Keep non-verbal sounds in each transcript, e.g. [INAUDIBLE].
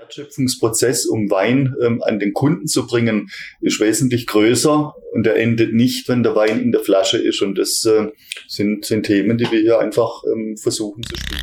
Wertschöpfungsprozess, um Wein ähm, an den Kunden zu bringen, ist wesentlich größer und er endet nicht, wenn der Wein in der Flasche ist. Und das äh, sind, sind Themen, die wir hier einfach ähm, versuchen zu spielen.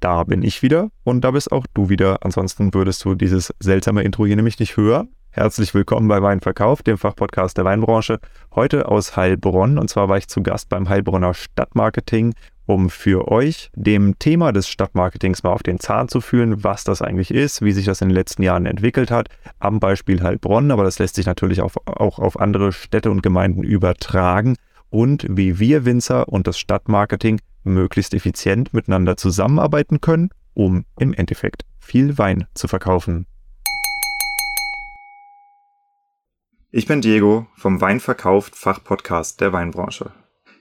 Da bin ich wieder und da bist auch du wieder. Ansonsten würdest du dieses seltsame Intro hier nämlich nicht hören. Herzlich willkommen bei Weinverkauf, dem Fachpodcast der Weinbranche. Heute aus Heilbronn und zwar war ich zu Gast beim Heilbronner Stadtmarketing, um für euch dem Thema des Stadtmarketings mal auf den Zahn zu fühlen, was das eigentlich ist, wie sich das in den letzten Jahren entwickelt hat, am Beispiel Heilbronn, aber das lässt sich natürlich auch, auch auf andere Städte und Gemeinden übertragen und wie wir Winzer und das Stadtmarketing möglichst effizient miteinander zusammenarbeiten können, um im Endeffekt viel Wein zu verkaufen. Ich bin Diego vom Weinverkauft Fachpodcast der Weinbranche.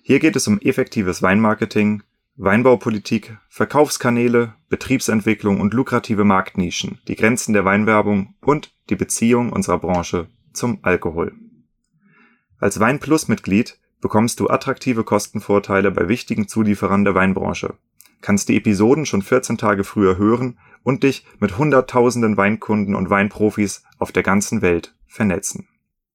Hier geht es um effektives Weinmarketing, Weinbaupolitik, Verkaufskanäle, Betriebsentwicklung und lukrative Marktnischen, die Grenzen der Weinwerbung und die Beziehung unserer Branche zum Alkohol. Als Weinplus-Mitglied bekommst du attraktive Kostenvorteile bei wichtigen Zulieferern der Weinbranche, kannst die Episoden schon 14 Tage früher hören und dich mit Hunderttausenden Weinkunden und Weinprofis auf der ganzen Welt vernetzen.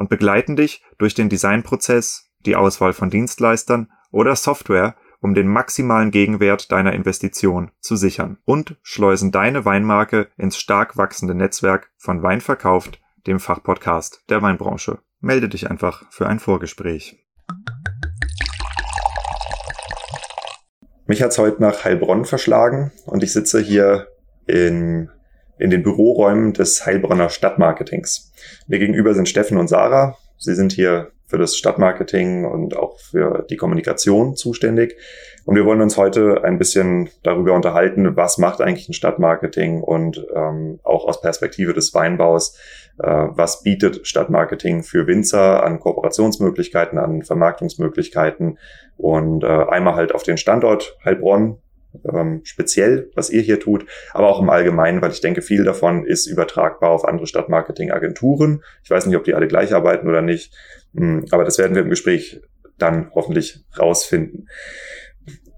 und begleiten dich durch den Designprozess, die Auswahl von Dienstleistern oder Software, um den maximalen Gegenwert deiner Investition zu sichern und schleusen deine Weinmarke ins stark wachsende Netzwerk von Wein verkauft, dem Fachpodcast der Weinbranche. Melde dich einfach für ein Vorgespräch. Mich hat's heute nach Heilbronn verschlagen und ich sitze hier in in den Büroräumen des Heilbronner Stadtmarketings. Mir gegenüber sind Steffen und Sarah. Sie sind hier für das Stadtmarketing und auch für die Kommunikation zuständig. Und wir wollen uns heute ein bisschen darüber unterhalten, was macht eigentlich ein Stadtmarketing und ähm, auch aus Perspektive des Weinbaus, äh, was bietet Stadtmarketing für Winzer an Kooperationsmöglichkeiten, an Vermarktungsmöglichkeiten und äh, einmal halt auf den Standort Heilbronn, ähm, speziell, was ihr hier tut, aber auch im Allgemeinen, weil ich denke, viel davon ist übertragbar auf andere Stadtmarketing-Agenturen. Ich weiß nicht, ob die alle gleich arbeiten oder nicht, hm, aber das werden wir im Gespräch dann hoffentlich rausfinden.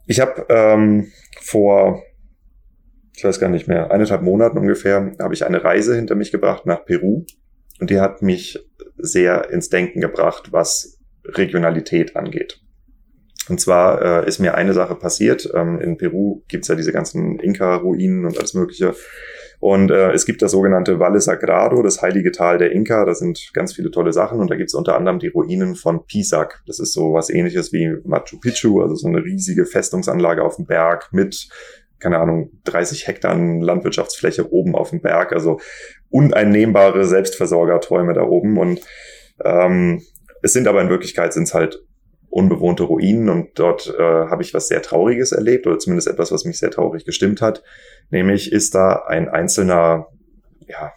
Ich habe ähm, vor, ich weiß gar nicht mehr, eineinhalb Monaten ungefähr, habe ich eine Reise hinter mich gebracht nach Peru und die hat mich sehr ins Denken gebracht, was Regionalität angeht. Und zwar äh, ist mir eine Sache passiert. Ähm, in Peru gibt's ja diese ganzen Inka-Ruinen und alles Mögliche. Und äh, es gibt das sogenannte Valle Sagrado, das heilige Tal der Inka. Da sind ganz viele tolle Sachen. Und da gibt's unter anderem die Ruinen von Pisac. Das ist so was ähnliches wie Machu Picchu, also so eine riesige Festungsanlage auf dem Berg mit keine Ahnung, 30 Hektar Landwirtschaftsfläche oben auf dem Berg, also uneinnehmbare Selbstversorgerträume da oben. Und ähm, es sind aber in Wirklichkeit sind es halt unbewohnte Ruinen und dort äh, habe ich was sehr Trauriges erlebt oder zumindest etwas, was mich sehr traurig gestimmt hat. Nämlich ist da ein einzelner, ja,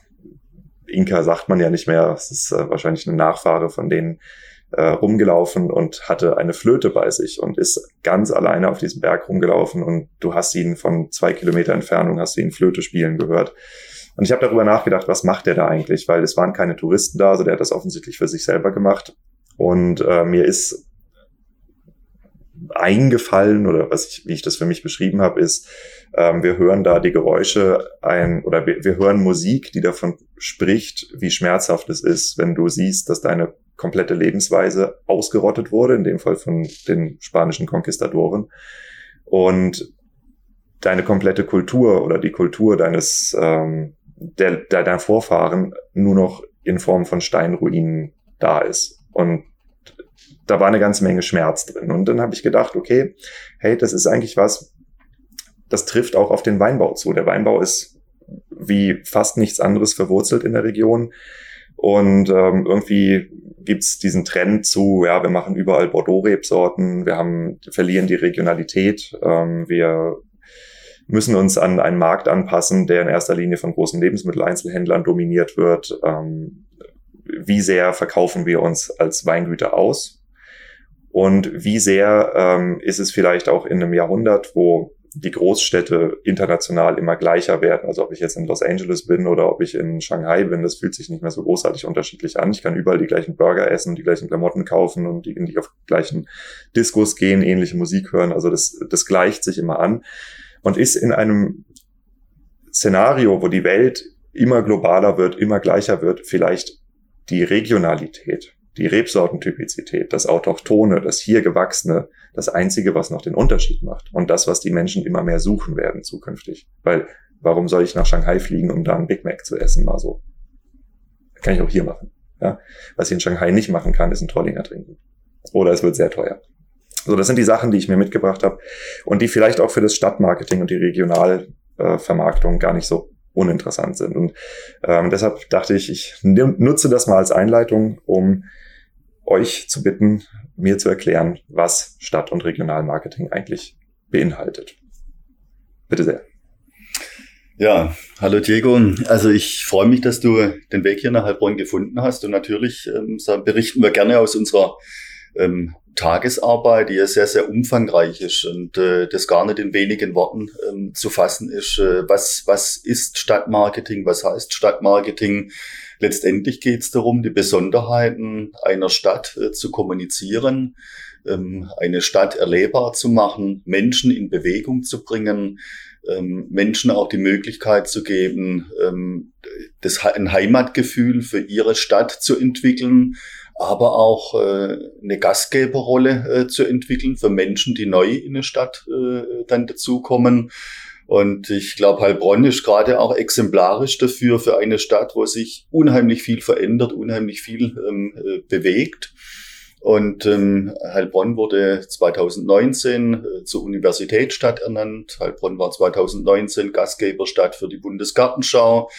Inka sagt man ja nicht mehr, es ist äh, wahrscheinlich eine Nachfahre von denen äh, rumgelaufen und hatte eine Flöte bei sich und ist ganz alleine auf diesem Berg rumgelaufen und du hast ihn von zwei Kilometer Entfernung, hast ihn Flöte spielen gehört. Und ich habe darüber nachgedacht, was macht der da eigentlich? Weil es waren keine Touristen da, also der hat das offensichtlich für sich selber gemacht. Und äh, mir ist eingefallen oder was ich, wie ich das für mich beschrieben habe, ist, ähm, wir hören da die Geräusche ein oder wir, wir hören Musik, die davon spricht, wie schmerzhaft es ist, wenn du siehst, dass deine komplette Lebensweise ausgerottet wurde, in dem Fall von den spanischen Konquistadoren. Und deine komplette Kultur oder die Kultur deines ähm, der, deiner Vorfahren nur noch in Form von Steinruinen da ist. Und da war eine ganze Menge Schmerz drin. Und dann habe ich gedacht, okay, hey, das ist eigentlich was, das trifft auch auf den Weinbau zu. Der Weinbau ist wie fast nichts anderes verwurzelt in der Region. Und ähm, irgendwie gibt's diesen Trend zu, ja, wir machen überall Bordeaux-Rebsorten, wir haben, verlieren die Regionalität, ähm, wir müssen uns an einen Markt anpassen, der in erster Linie von großen Lebensmitteleinzelhändlern dominiert wird. Ähm, wie sehr verkaufen wir uns als Weingüter aus? Und wie sehr ähm, ist es vielleicht auch in einem Jahrhundert, wo die Großstädte international immer gleicher werden. Also ob ich jetzt in Los Angeles bin oder ob ich in Shanghai bin, das fühlt sich nicht mehr so großartig unterschiedlich an. Ich kann überall die gleichen Burger essen, die gleichen Klamotten kaufen und die, die auf gleichen Diskos gehen, ähnliche Musik hören. Also das, das gleicht sich immer an und ist in einem Szenario, wo die Welt immer globaler wird, immer gleicher wird, vielleicht die Regionalität, die Rebsortentypizität, das Autochtone, das hier gewachsene, das einzige, was noch den Unterschied macht und das, was die Menschen immer mehr suchen werden zukünftig. Weil warum soll ich nach Shanghai fliegen, um da einen Big Mac zu essen? Mal so. Kann ich auch hier machen. Ja? Was ich in Shanghai nicht machen kann, ist ein Trollinger trinken. Oder es wird sehr teuer. So, das sind die Sachen, die ich mir mitgebracht habe und die vielleicht auch für das Stadtmarketing und die Regionalvermarktung äh, gar nicht so uninteressant sind. Und ähm, deshalb dachte ich, ich nutze das mal als Einleitung, um euch zu bitten, mir zu erklären, was Stadt- und Regionalmarketing eigentlich beinhaltet. Bitte sehr. Ja, hallo Diego. Also ich freue mich, dass du den Weg hier nach Heilbronn gefunden hast und natürlich ähm, berichten wir gerne aus unserer ähm, Tagesarbeit, die ja sehr, sehr umfangreich ist und äh, das gar nicht in wenigen Worten ähm, zu fassen ist. Äh, was, was ist Stadtmarketing? Was heißt Stadtmarketing? Letztendlich geht es darum, die Besonderheiten einer Stadt äh, zu kommunizieren, ähm, eine Stadt erlebbar zu machen, Menschen in Bewegung zu bringen, ähm, Menschen auch die Möglichkeit zu geben, ähm, das, ein Heimatgefühl für ihre Stadt zu entwickeln aber auch äh, eine Gastgeberrolle äh, zu entwickeln für Menschen, die neu in eine Stadt äh, dann dazukommen. Und ich glaube, Heilbronn ist gerade auch exemplarisch dafür, für eine Stadt, wo sich unheimlich viel verändert, unheimlich viel ähm, äh, bewegt. Und ähm, Heilbronn wurde 2019 äh, zur Universitätsstadt ernannt. Heilbronn war 2019 Gastgeberstadt für die Bundesgartenschau.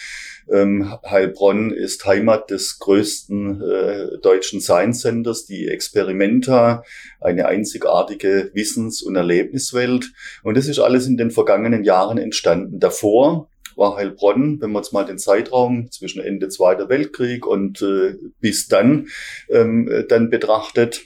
Ähm, Heilbronn ist Heimat des größten äh, deutschen Science Centers, die Experimenta, eine einzigartige Wissens- und Erlebniswelt. Und das ist alles in den vergangenen Jahren entstanden. Davor war Heilbronn, wenn man jetzt mal den Zeitraum zwischen Ende Zweiter Weltkrieg und äh, bis dann ähm, dann betrachtet,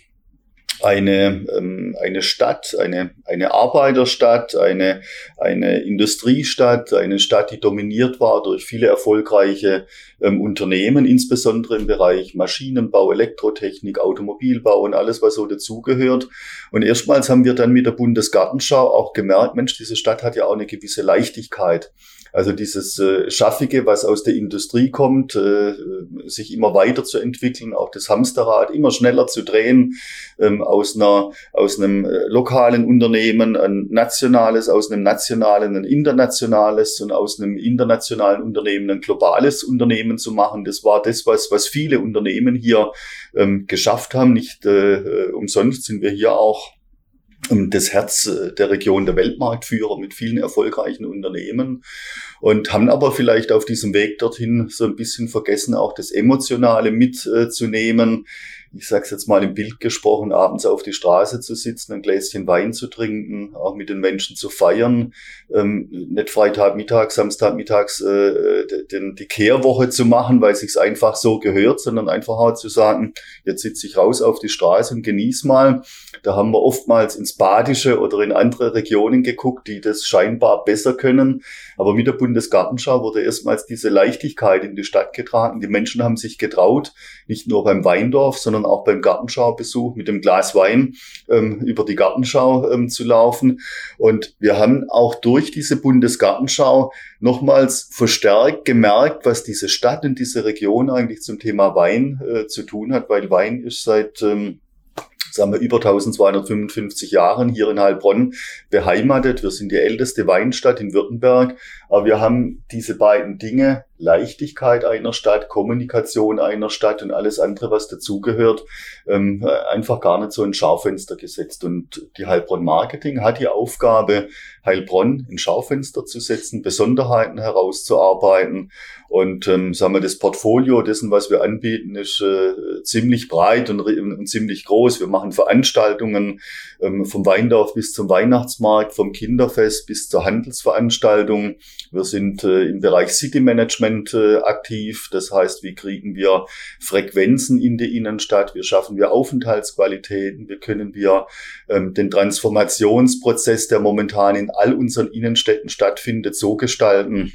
eine, ähm, eine Stadt, eine, eine Arbeiterstadt, eine, eine Industriestadt, eine Stadt, die dominiert war durch viele erfolgreiche ähm, Unternehmen, insbesondere im Bereich Maschinenbau, Elektrotechnik, Automobilbau und alles, was so dazugehört. Und erstmals haben wir dann mit der Bundesgartenschau auch gemerkt, Mensch, diese Stadt hat ja auch eine gewisse Leichtigkeit. Also dieses äh, Schaffige, was aus der Industrie kommt, äh, sich immer weiter zu entwickeln, auch das Hamsterrad immer schneller zu drehen, ähm, aus einer aus einem äh, lokalen Unternehmen ein nationales, aus einem nationalen ein internationales und aus einem internationalen Unternehmen ein globales Unternehmen zu machen. Das war das, was was viele Unternehmen hier ähm, geschafft haben. Nicht äh, umsonst sind wir hier auch das Herz äh, der Region der Weltmarktführer mit vielen erfolgreichen Unternehmen und haben aber vielleicht auf diesem Weg dorthin so ein bisschen vergessen, auch das Emotionale mitzunehmen. Ich sag's jetzt mal im Bild gesprochen, abends auf die Straße zu sitzen, ein Gläschen Wein zu trinken, auch mit den Menschen zu feiern, ähm, nicht Freitag, Mittag, Samstag, mittags äh, den, die Kehrwoche zu machen, weil sich's einfach so gehört, sondern einfach auch zu sagen, jetzt sitze ich raus auf die Straße und genieß mal. Da haben wir oftmals ins Badische oder in andere Regionen geguckt, die das scheinbar besser können. Aber mit der Bundesgartenschau wurde erstmals diese Leichtigkeit in die Stadt getragen. Die Menschen haben sich getraut, nicht nur beim Weindorf, sondern auch beim Gartenschaubesuch mit dem Glas Wein ähm, über die Gartenschau ähm, zu laufen. Und wir haben auch durch diese Bundesgartenschau nochmals verstärkt gemerkt, was diese Stadt und diese Region eigentlich zum Thema Wein äh, zu tun hat, weil Wein ist seit ähm, sagen wir, über 1255 Jahren hier in Heilbronn beheimatet. Wir sind die älteste Weinstadt in Württemberg, aber wir haben diese beiden Dinge, Leichtigkeit einer Stadt, Kommunikation einer Stadt und alles andere, was dazugehört, ähm, einfach gar nicht so ein Schaufenster gesetzt. Und die Heilbronn Marketing hat die Aufgabe, Heilbronn in Schaufenster zu setzen, Besonderheiten herauszuarbeiten. Und ähm, sagen wir, das Portfolio dessen, was wir anbieten, ist äh, ziemlich breit und, und, ziemlich groß. Wir machen Veranstaltungen ähm, vom Weindorf bis zum Weihnachtsmarkt, vom Kinderfest bis zur Handelsveranstaltung. Wir sind äh, im Bereich City Management äh, aktiv. Das heißt, wie kriegen wir Frequenzen in die Innenstadt? Wie schaffen wir Aufenthaltsqualitäten? Wie können wir ähm, den Transformationsprozess, der momentan in all unseren Innenstädten stattfindet, so gestalten,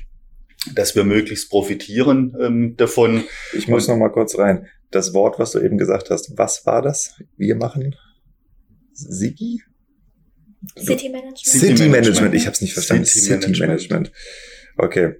dass wir möglichst profitieren ähm, davon. Ich muss noch mal kurz rein. Das Wort, was du eben gesagt hast, was war das? Wir machen Sigi? City Management. City Management, ich habe es nicht verstanden. City, City Management. Management. Okay.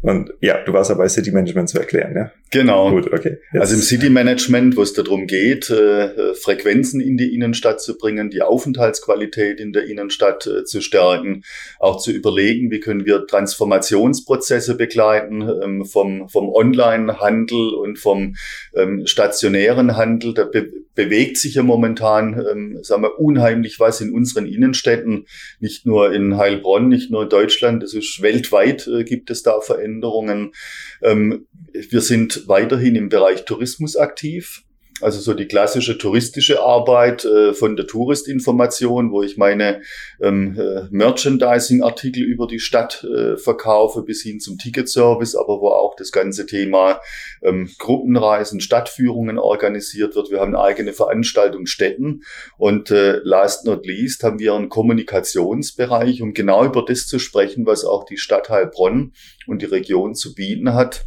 Und ja, du warst dabei, City Management zu erklären, ja? Genau. Gut, okay. Jetzt. Also im City Management, wo es darum geht, äh, Frequenzen in die Innenstadt zu bringen, die Aufenthaltsqualität in der Innenstadt äh, zu stärken, auch zu überlegen, wie können wir Transformationsprozesse begleiten ähm, vom, vom Online-Handel und vom ähm, stationären Handel. Da be bewegt sich ja momentan, ähm, sagen wir, unheimlich was in unseren Innenstädten, nicht nur in Heilbronn, nicht nur in Deutschland, das ist weltweit äh, gibt es da Veränderungen. Ähm, wir sind weiterhin im Bereich Tourismus aktiv. Also so die klassische touristische Arbeit äh, von der Touristinformation, wo ich meine ähm, äh, Merchandising-Artikel über die Stadt äh, verkaufe, bis hin zum Ticketservice, aber wo auch das ganze Thema ähm, Gruppenreisen, Stadtführungen organisiert wird. Wir haben eigene Veranstaltungsstätten und äh, last not least haben wir einen Kommunikationsbereich, um genau über das zu sprechen, was auch die Stadt Heilbronn und die Region zu bieten hat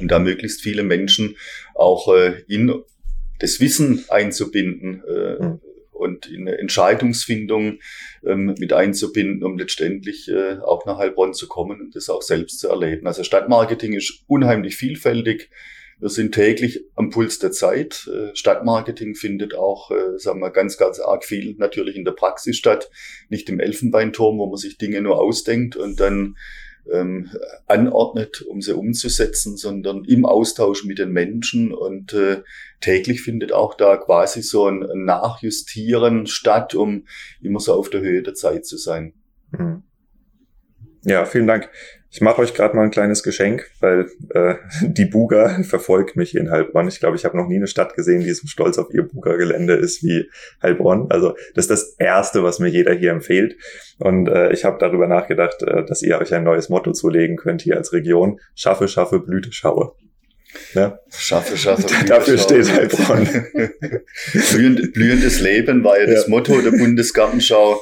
und da möglichst viele Menschen auch äh, in das Wissen einzubinden äh, mhm. und in eine Entscheidungsfindung ähm, mit einzubinden, um letztendlich äh, auch nach Heilbronn zu kommen und das auch selbst zu erleben. Also Stadtmarketing ist unheimlich vielfältig. Wir sind täglich am Puls der Zeit. Äh, Stadtmarketing findet auch, äh, sagen wir, ganz, ganz arg viel natürlich in der Praxis statt. Nicht im Elfenbeinturm, wo man sich Dinge nur ausdenkt und dann ähm, anordnet, um sie umzusetzen, sondern im Austausch mit den Menschen. Und äh, täglich findet auch da quasi so ein, Nachjustieren statt, um immer so auf der Höhe der Zeit zu sein. Mhm. Ja, vielen Dank. Ich mache euch gerade mal ein kleines Geschenk, weil äh, [LAUGHS] die Buga [LAUGHS] verfolgt mich hier in Heilbronn. Ich glaube, ich habe noch nie eine Stadt gesehen, die so stolz auf ihr Buga-Gelände ist wie Heilbronn. Also das ist das Erste, was mir jeder hier empfiehlt. Und äh, ich habe darüber nachgedacht, äh, dass ihr euch ein neues Motto zulegen könnt hier als Region. Schaffe, schaffe, Blüte, schaue. Ja. Schaffe, schaffe. Dafür steht Heilbronn. [LAUGHS] Blühend, blühendes Leben war ja, ja das Motto der Bundesgartenschau.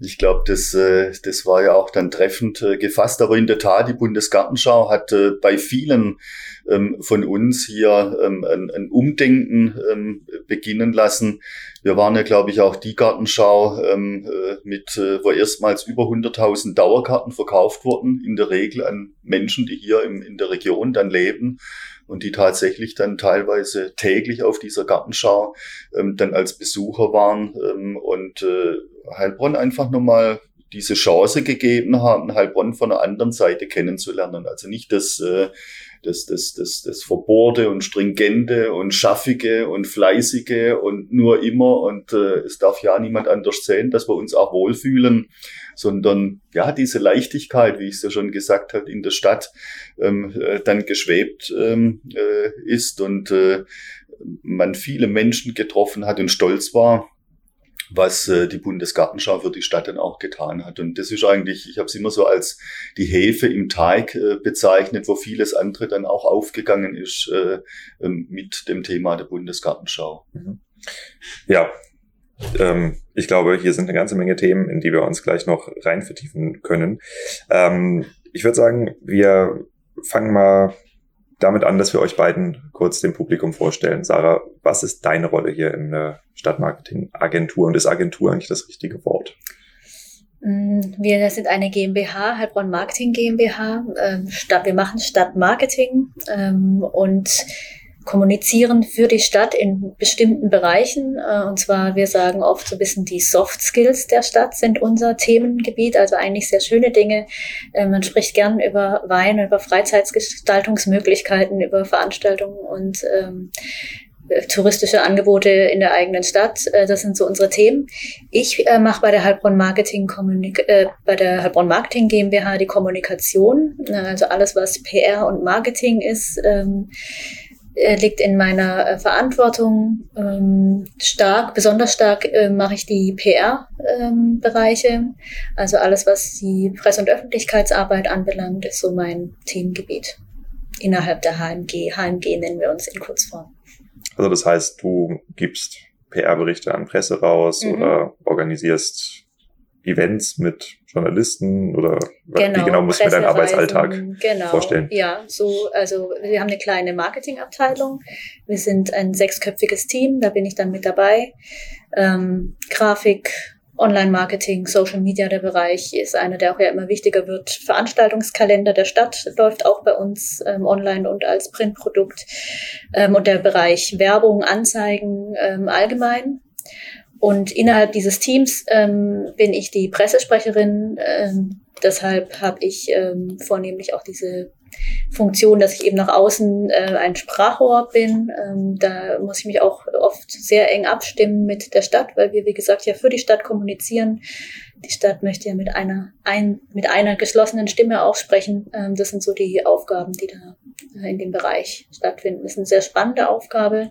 Ich glaube, das, äh, das war ja auch dann treffend äh, gefasst. Aber in der Tat, die Bundesgartenschau hat äh, bei vielen ähm, von uns hier ähm, ein, ein Umdenken ähm, beginnen lassen. Wir waren ja, glaube ich, auch die Gartenschau, ähm, äh, mit, äh, wo erstmals über 100.000 Dauerkarten verkauft wurden, in der Regel an Menschen, die hier im, in der Region dann leben und die tatsächlich dann teilweise täglich auf dieser Gartenschau ähm, dann als Besucher waren ähm, und äh, Heilbronn einfach nochmal diese Chance gegeben haben, Heilbronn von der anderen Seite kennenzulernen. Also nicht das, äh, das, das, das, das Verbohrte und Stringente und Schaffige und Fleißige und nur immer und äh, es darf ja niemand anders sehen, dass wir uns auch wohlfühlen, sondern ja, diese Leichtigkeit, wie ich es ja schon gesagt habe, in der Stadt ähm, äh, dann geschwebt ähm, äh, ist und äh, man viele Menschen getroffen hat und stolz war, was äh, die Bundesgartenschau für die Stadt dann auch getan hat. Und das ist eigentlich, ich habe es immer so als die Hefe im Teig äh, bezeichnet, wo vieles andere dann auch aufgegangen ist äh, ähm, mit dem Thema der Bundesgartenschau. Mhm. Ja, ähm, ich glaube, hier sind eine ganze Menge Themen, in die wir uns gleich noch rein vertiefen können. Ähm, ich würde sagen, wir fangen mal damit an, dass wir euch beiden kurz dem Publikum vorstellen. Sarah, was ist deine Rolle hier in der Stadtmarketing-Agentur und ist Agentur eigentlich das richtige Wort? Mm, wir sind eine GmbH, Heilbronn Marketing GmbH. Ähm, wir machen Stadtmarketing ähm, und kommunizieren für die Stadt in bestimmten Bereichen. Äh, und zwar, wir sagen oft so ein bisschen, die Soft Skills der Stadt sind unser Themengebiet, also eigentlich sehr schöne Dinge. Äh, man spricht gern über Wein, über Freizeitgestaltungsmöglichkeiten, über Veranstaltungen und ähm, touristische Angebote in der eigenen Stadt. Äh, das sind so unsere Themen. Ich äh, mache bei der Heilbronn Marketing äh, bei der Heilbronn Marketing GmbH die Kommunikation, also alles was PR und Marketing ist. Ähm, äh, liegt in meiner äh, Verantwortung. Ähm, stark, besonders stark äh, mache ich die PR-Bereiche. Ähm, also alles, was die Presse- und Öffentlichkeitsarbeit anbelangt, ist so mein Themengebiet innerhalb der HMG. HMG nennen wir uns in Kurzform. Also das heißt, du gibst PR-Berichte an Presse raus mhm. oder organisierst Events mit Journalisten oder genau, wie genau muss man deinen Arbeitsalltag genau, vorstellen? Ja, so, also wir haben eine kleine Marketingabteilung. Wir sind ein sechsköpfiges Team, da bin ich dann mit dabei. Ähm, Grafik, Online-Marketing, Social Media, der Bereich ist einer, der auch ja immer wichtiger wird. Veranstaltungskalender der Stadt läuft auch bei uns ähm, online und als Printprodukt. Ähm, und der Bereich Werbung, Anzeigen ähm, allgemein. Und innerhalb dieses Teams ähm, bin ich die Pressesprecherin. Ähm, deshalb habe ich ähm, vornehmlich auch diese Funktion, dass ich eben nach außen äh, ein Sprachrohr bin. Ähm, da muss ich mich auch oft sehr eng abstimmen mit der Stadt, weil wir, wie gesagt, ja für die Stadt kommunizieren. Die Stadt möchte ja mit einer, ein, mit einer geschlossenen Stimme auch sprechen. Ähm, das sind so die Aufgaben, die da äh, in dem Bereich stattfinden. Das ist eine sehr spannende Aufgabe.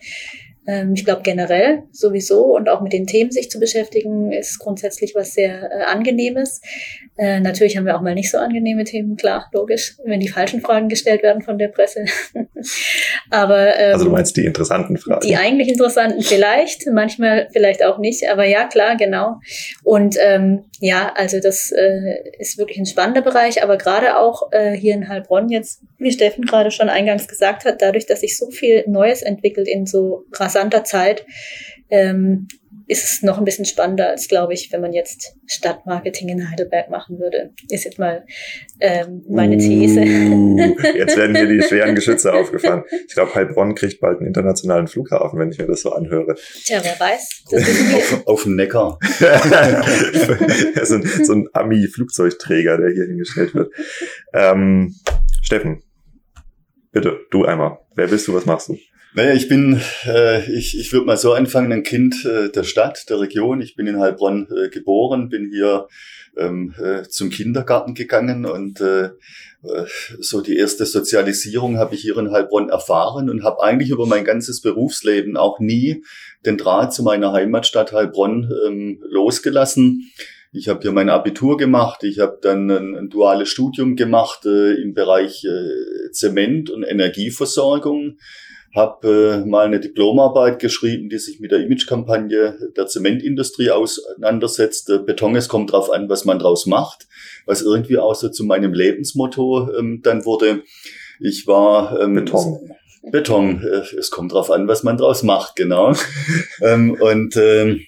Ähm, ich glaube generell sowieso und auch mit den Themen sich zu beschäftigen, ist grundsätzlich was sehr äh, Angenehmes. Äh, natürlich haben wir auch mal nicht so angenehme Themen, klar, logisch, wenn die falschen Fragen gestellt werden von der Presse. [LAUGHS] aber ähm, also du meinst die interessanten Fragen? Die eigentlich interessanten vielleicht, manchmal vielleicht auch nicht, aber ja, klar, genau. Und ähm, ja, also das äh, ist wirklich ein spannender Bereich, aber gerade auch äh, hier in Heilbronn jetzt, wie Steffen gerade schon eingangs gesagt hat, dadurch, dass sich so viel Neues entwickelt in so rasanter Zeit, ähm, ist es noch ein bisschen spannender, als glaube ich, wenn man jetzt Stadtmarketing in Heidelberg machen würde. Ist jetzt mal ähm, meine These. Uh, jetzt werden hier die [LAUGHS] schweren Geschütze aufgefahren. Ich glaube, Heilbronn kriegt bald einen internationalen Flughafen, wenn ich mir das so anhöre. Tja, wer weiß. auf, auf dem Neckar. [LAUGHS] so, ein, so ein Ami-Flugzeugträger, der hier hingestellt wird. Ähm, Steffen, bitte, du einmal. Wer bist du, was machst du? Naja, ich bin, äh, ich, ich würde mal so anfangen, ein Kind äh, der Stadt, der Region. Ich bin in Heilbronn äh, geboren, bin hier ähm, äh, zum Kindergarten gegangen und äh, äh, so die erste Sozialisierung habe ich hier in Heilbronn erfahren und habe eigentlich über mein ganzes Berufsleben auch nie den Draht zu meiner Heimatstadt Heilbronn ähm, losgelassen. Ich habe hier mein Abitur gemacht, ich habe dann ein, ein, duales Studium gemacht äh, im Bereich äh, Zement und Energieversorgung habe äh, mal eine Diplomarbeit geschrieben, die sich mit der Imagekampagne der Zementindustrie auseinandersetzt. Äh, Beton, es kommt drauf an, was man draus macht, was irgendwie auch so zu meinem Lebensmotto ähm, dann wurde. Ich war ähm, Beton. Beton, äh, es kommt drauf an, was man draus macht, genau. [LAUGHS] ähm, und ähm,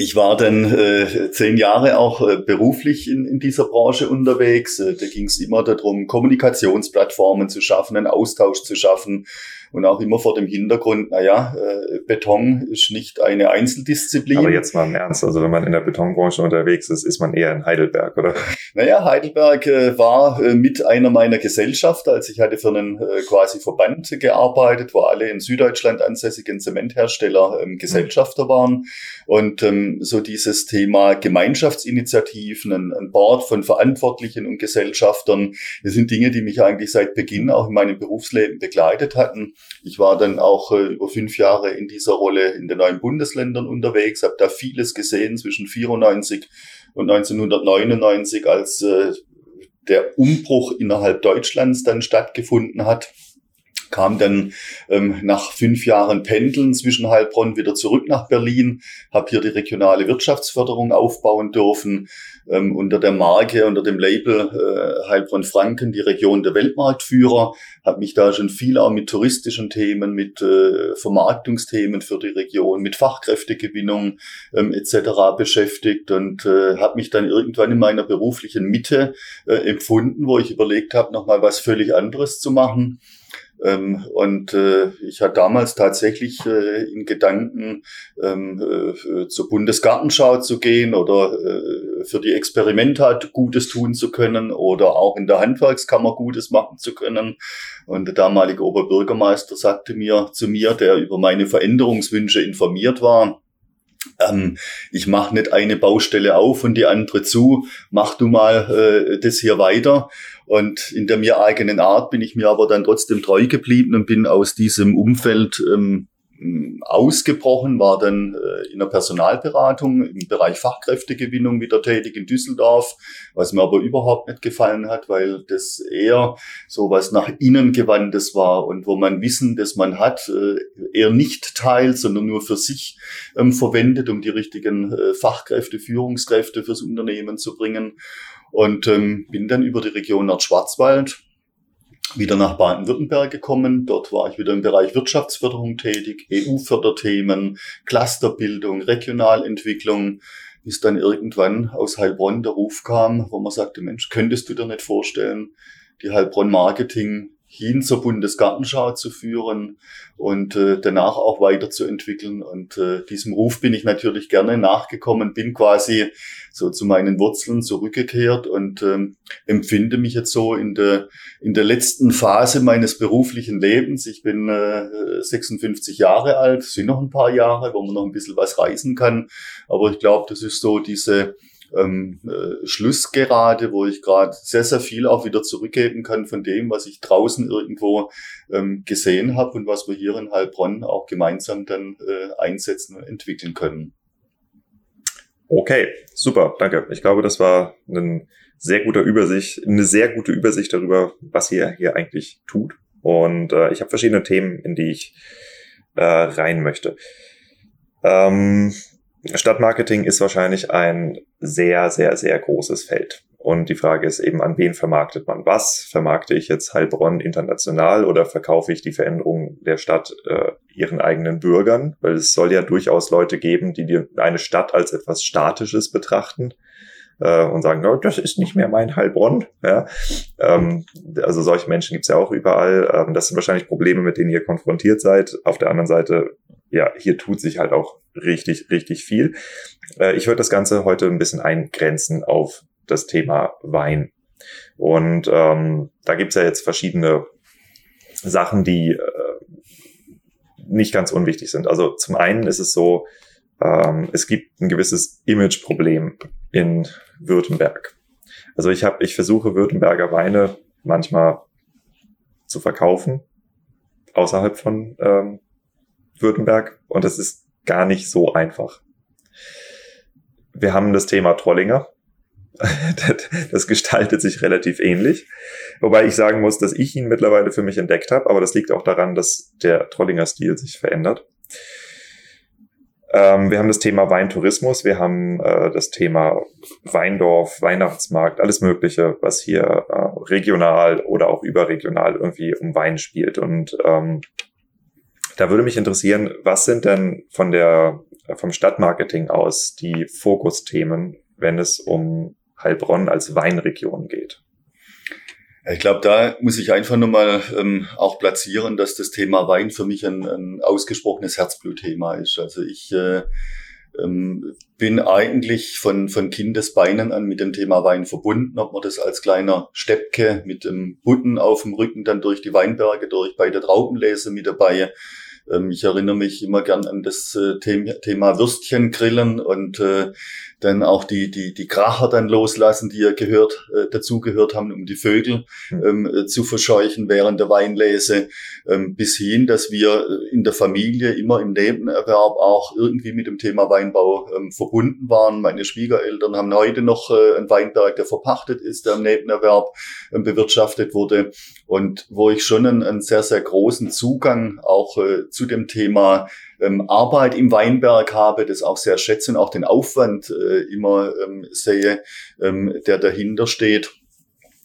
ich war dann äh, zehn Jahre auch äh, beruflich in, in dieser Branche unterwegs. Äh, da ging es immer darum, Kommunikationsplattformen zu schaffen, einen Austausch zu schaffen, und auch immer vor dem Hintergrund, naja, äh, Beton ist nicht eine Einzeldisziplin. Aber jetzt mal im Ernst, also wenn man in der Betonbranche unterwegs ist, ist man eher in Heidelberg, oder? Naja, Heidelberg äh, war äh, mit einer meiner Gesellschafter, als ich hatte für einen äh, quasi Verband gearbeitet, wo alle in Süddeutschland ansässigen Zementhersteller ähm, Gesellschafter waren. Und ähm, so dieses Thema Gemeinschaftsinitiativen, ein, ein Board von Verantwortlichen und Gesellschaftern, das sind Dinge, die mich eigentlich seit Beginn auch in meinem Berufsleben begleitet hatten. Ich war dann auch äh, über fünf Jahre in dieser Rolle in den neuen Bundesländern unterwegs, habe da vieles gesehen zwischen 94 und 1999, als äh, der Umbruch innerhalb Deutschlands dann stattgefunden hat. Kam dann ähm, nach fünf Jahren Pendeln zwischen Heilbronn wieder zurück nach Berlin, habe hier die regionale Wirtschaftsförderung aufbauen dürfen, ähm, unter der Marke, unter dem Label äh, Heilbronn Franken, die Region der Weltmarktführer, habe mich da schon viel auch mit touristischen Themen, mit äh, Vermarktungsthemen für die Region, mit Fachkräftegewinnung ähm, etc. beschäftigt und äh, habe mich dann irgendwann in meiner beruflichen Mitte äh, empfunden, wo ich überlegt habe, nochmal was völlig anderes zu machen ähm, und äh, ich hatte damals tatsächlich äh, in Gedanken, ähm, äh, zur Bundesgartenschau zu gehen oder äh, für die Experimenta Gutes tun zu können oder auch in der Handwerkskammer Gutes machen zu können. Und der damalige Oberbürgermeister sagte mir zu mir, der über meine Veränderungswünsche informiert war, ähm, ich mache nicht eine Baustelle auf und die andere zu, mach du mal äh, das hier weiter. Und in der mir eigenen Art bin ich mir aber dann trotzdem treu geblieben und bin aus diesem Umfeld ähm, ausgebrochen, war dann äh, in der Personalberatung im Bereich Fachkräftegewinnung wieder tätig in Düsseldorf, was mir aber überhaupt nicht gefallen hat, weil das eher so was nach innen gewandtes war und wo man Wissen, das man hat, äh, eher nicht teilt, sondern nur für sich ähm, verwendet, um die richtigen äh, Fachkräfte, Führungskräfte fürs Unternehmen zu bringen. Und ähm, bin dann über die Region Nordschwarzwald wieder nach Baden-Württemberg gekommen. Dort war ich wieder im Bereich Wirtschaftsförderung tätig, EU-Förderthemen, Clusterbildung, Regionalentwicklung, bis dann irgendwann aus Heilbronn der Ruf kam, wo man sagte, Mensch, könntest du dir nicht vorstellen, die Heilbronn Marketing hin zur Bundesgartenschau zu führen und äh, danach auch weiterzuentwickeln. Und äh, diesem Ruf bin ich natürlich gerne nachgekommen, bin quasi so zu meinen Wurzeln zurückgekehrt und ähm, empfinde mich jetzt so in der, in der letzten Phase meines beruflichen Lebens. Ich bin äh, 56 Jahre alt, sind noch ein paar Jahre, wo man noch ein bisschen was reisen kann. Aber ich glaube, das ist so diese ähm, äh, Schlussgerade, wo ich gerade sehr, sehr viel auch wieder zurückgeben kann von dem, was ich draußen irgendwo ähm, gesehen habe und was wir hier in Heilbronn auch gemeinsam dann äh, einsetzen und entwickeln können. Okay, super, danke. Ich glaube, das war ein sehr guter Übersicht, eine sehr gute Übersicht darüber, was ihr hier eigentlich tut. Und äh, ich habe verschiedene Themen, in die ich äh, rein möchte. Ähm, Stadtmarketing ist wahrscheinlich ein sehr, sehr, sehr großes Feld. Und die Frage ist eben, an wen vermarktet man was? Vermarkte ich jetzt Heilbronn international oder verkaufe ich die Veränderung der Stadt äh, ihren eigenen Bürgern? Weil es soll ja durchaus Leute geben, die die eine Stadt als etwas Statisches betrachten äh, und sagen, oh, das ist nicht mehr mein Heilbronn. Ja? Ähm, also solche Menschen gibt es ja auch überall. Ähm, das sind wahrscheinlich Probleme, mit denen ihr konfrontiert seid. Auf der anderen Seite ja, hier tut sich halt auch richtig, richtig viel. Äh, ich würde das Ganze heute ein bisschen eingrenzen auf das Thema Wein. Und ähm, da gibt's ja jetzt verschiedene Sachen, die äh, nicht ganz unwichtig sind. Also zum einen ist es so, ähm, es gibt ein gewisses Imageproblem in Württemberg. Also ich habe, ich versuche Württemberger Weine manchmal zu verkaufen außerhalb von ähm, Württemberg und das ist gar nicht so einfach. Wir haben das Thema Trollinger. [LAUGHS] Das gestaltet sich relativ ähnlich. Wobei ich sagen muss, dass ich ihn mittlerweile für mich entdeckt habe, aber das liegt auch daran, dass der Trollinger Stil sich verändert. Ähm, wir haben das Thema Weintourismus, wir haben äh, das Thema Weindorf, Weihnachtsmarkt, alles Mögliche, was hier äh, regional oder auch überregional irgendwie um Wein spielt. Und ähm, da würde mich interessieren, was sind denn von der, vom Stadtmarketing aus die Fokusthemen, wenn es um Heilbronn als Weinregion geht? Ich glaube, da muss ich einfach nochmal ähm, auch platzieren, dass das Thema Wein für mich ein, ein ausgesprochenes Herzblutthema ist. Also ich äh, ähm, bin eigentlich von, von Kindesbeinen an mit dem Thema Wein verbunden, ob man das als kleiner Steppke mit dem Butten auf dem Rücken dann durch die Weinberge durch bei der Traubenlese mit dabei Ähm, ich erinnere mich immer gern an das äh, Thema Würstchengrillen und äh, dann auch die, die, die Kracher dann loslassen, die ja gehört, äh, dazugehört haben, um die Vögel hm. ähm, äh, zu verscheuchen während der Weinlese, ähm, bis hin, dass wir äh, in der Familie immer im Nebenerwerb auch irgendwie mit dem Thema Weinbau ähm, verbunden waren. Meine Schwiegereltern haben heute noch äh, einen Weinberg, der verpachtet ist, der im Nebenerwerb ähm, bewirtschaftet wurde und wo ich schon einen, einen sehr, sehr großen Zugang auch äh, zu dem Thema ähm, Arbeit im Weinberg habe, das auch sehr schätze und auch den Aufwand äh, immer ähm, sehe, ähm, der dahinter steht.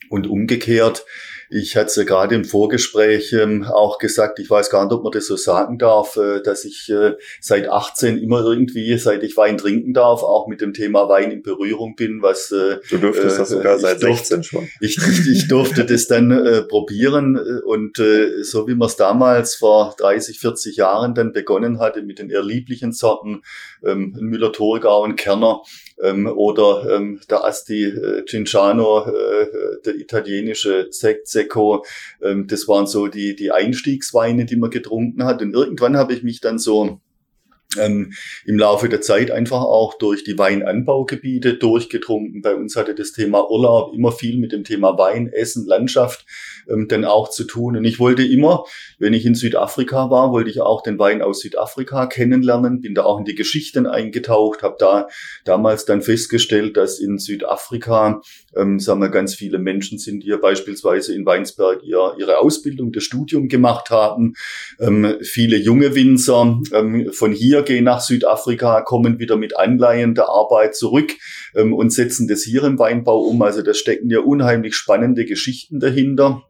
Und umgekehrt, ich hatte es gerade im Vorgespräch ähm, auch gesagt, ich weiß gar nicht, ob man das so sagen darf, äh, dass ich äh, seit 18 immer irgendwie, seit ich Wein trinken darf, auch mit dem Thema Wein in Berührung bin, was äh, Du durftest äh, das sogar seit durfte, 16 schon. Ich, ich, ich durfte [LAUGHS] das dann äh, probieren und äh, so wie man es damals vor 30, 40 Jahren dann begonnen hatte mit den eher lieblichen Sorten, ähm, Müller-Thurgau und Kerner, ähm, oder ähm, der Asti äh, Cinciano, äh, der italienische Sekt Secco. Ähm, das waren so die, die Einstiegsweine, die man getrunken hat. Und irgendwann habe ich mich dann so ähm, im Laufe der Zeit einfach auch durch die Weinanbaugebiete durchgetrunken. Bei uns hatte das Thema Urlaub immer viel mit dem Thema Wein, Essen, Landschaft ähm, dann auch zu tun. Und ich wollte immer, wenn ich in Südafrika war, wollte ich auch den Wein aus Südafrika kennenlernen, bin da auch in die Geschichten eingetaucht, habe da damals dann festgestellt, dass in Südafrika, ähm, sagen wir, ganz viele Menschen sind, die ja beispielsweise in Weinsberg ihr, ihre Ausbildung, das Studium gemacht haben. Ähm, viele junge Winzer ähm, von hier gehen nach Südafrika, kommen wieder mit Anleihen der Arbeit zurück ähm, und setzen das hier im Weinbau um. Also da stecken ja unheimlich spannende Geschichten dahinter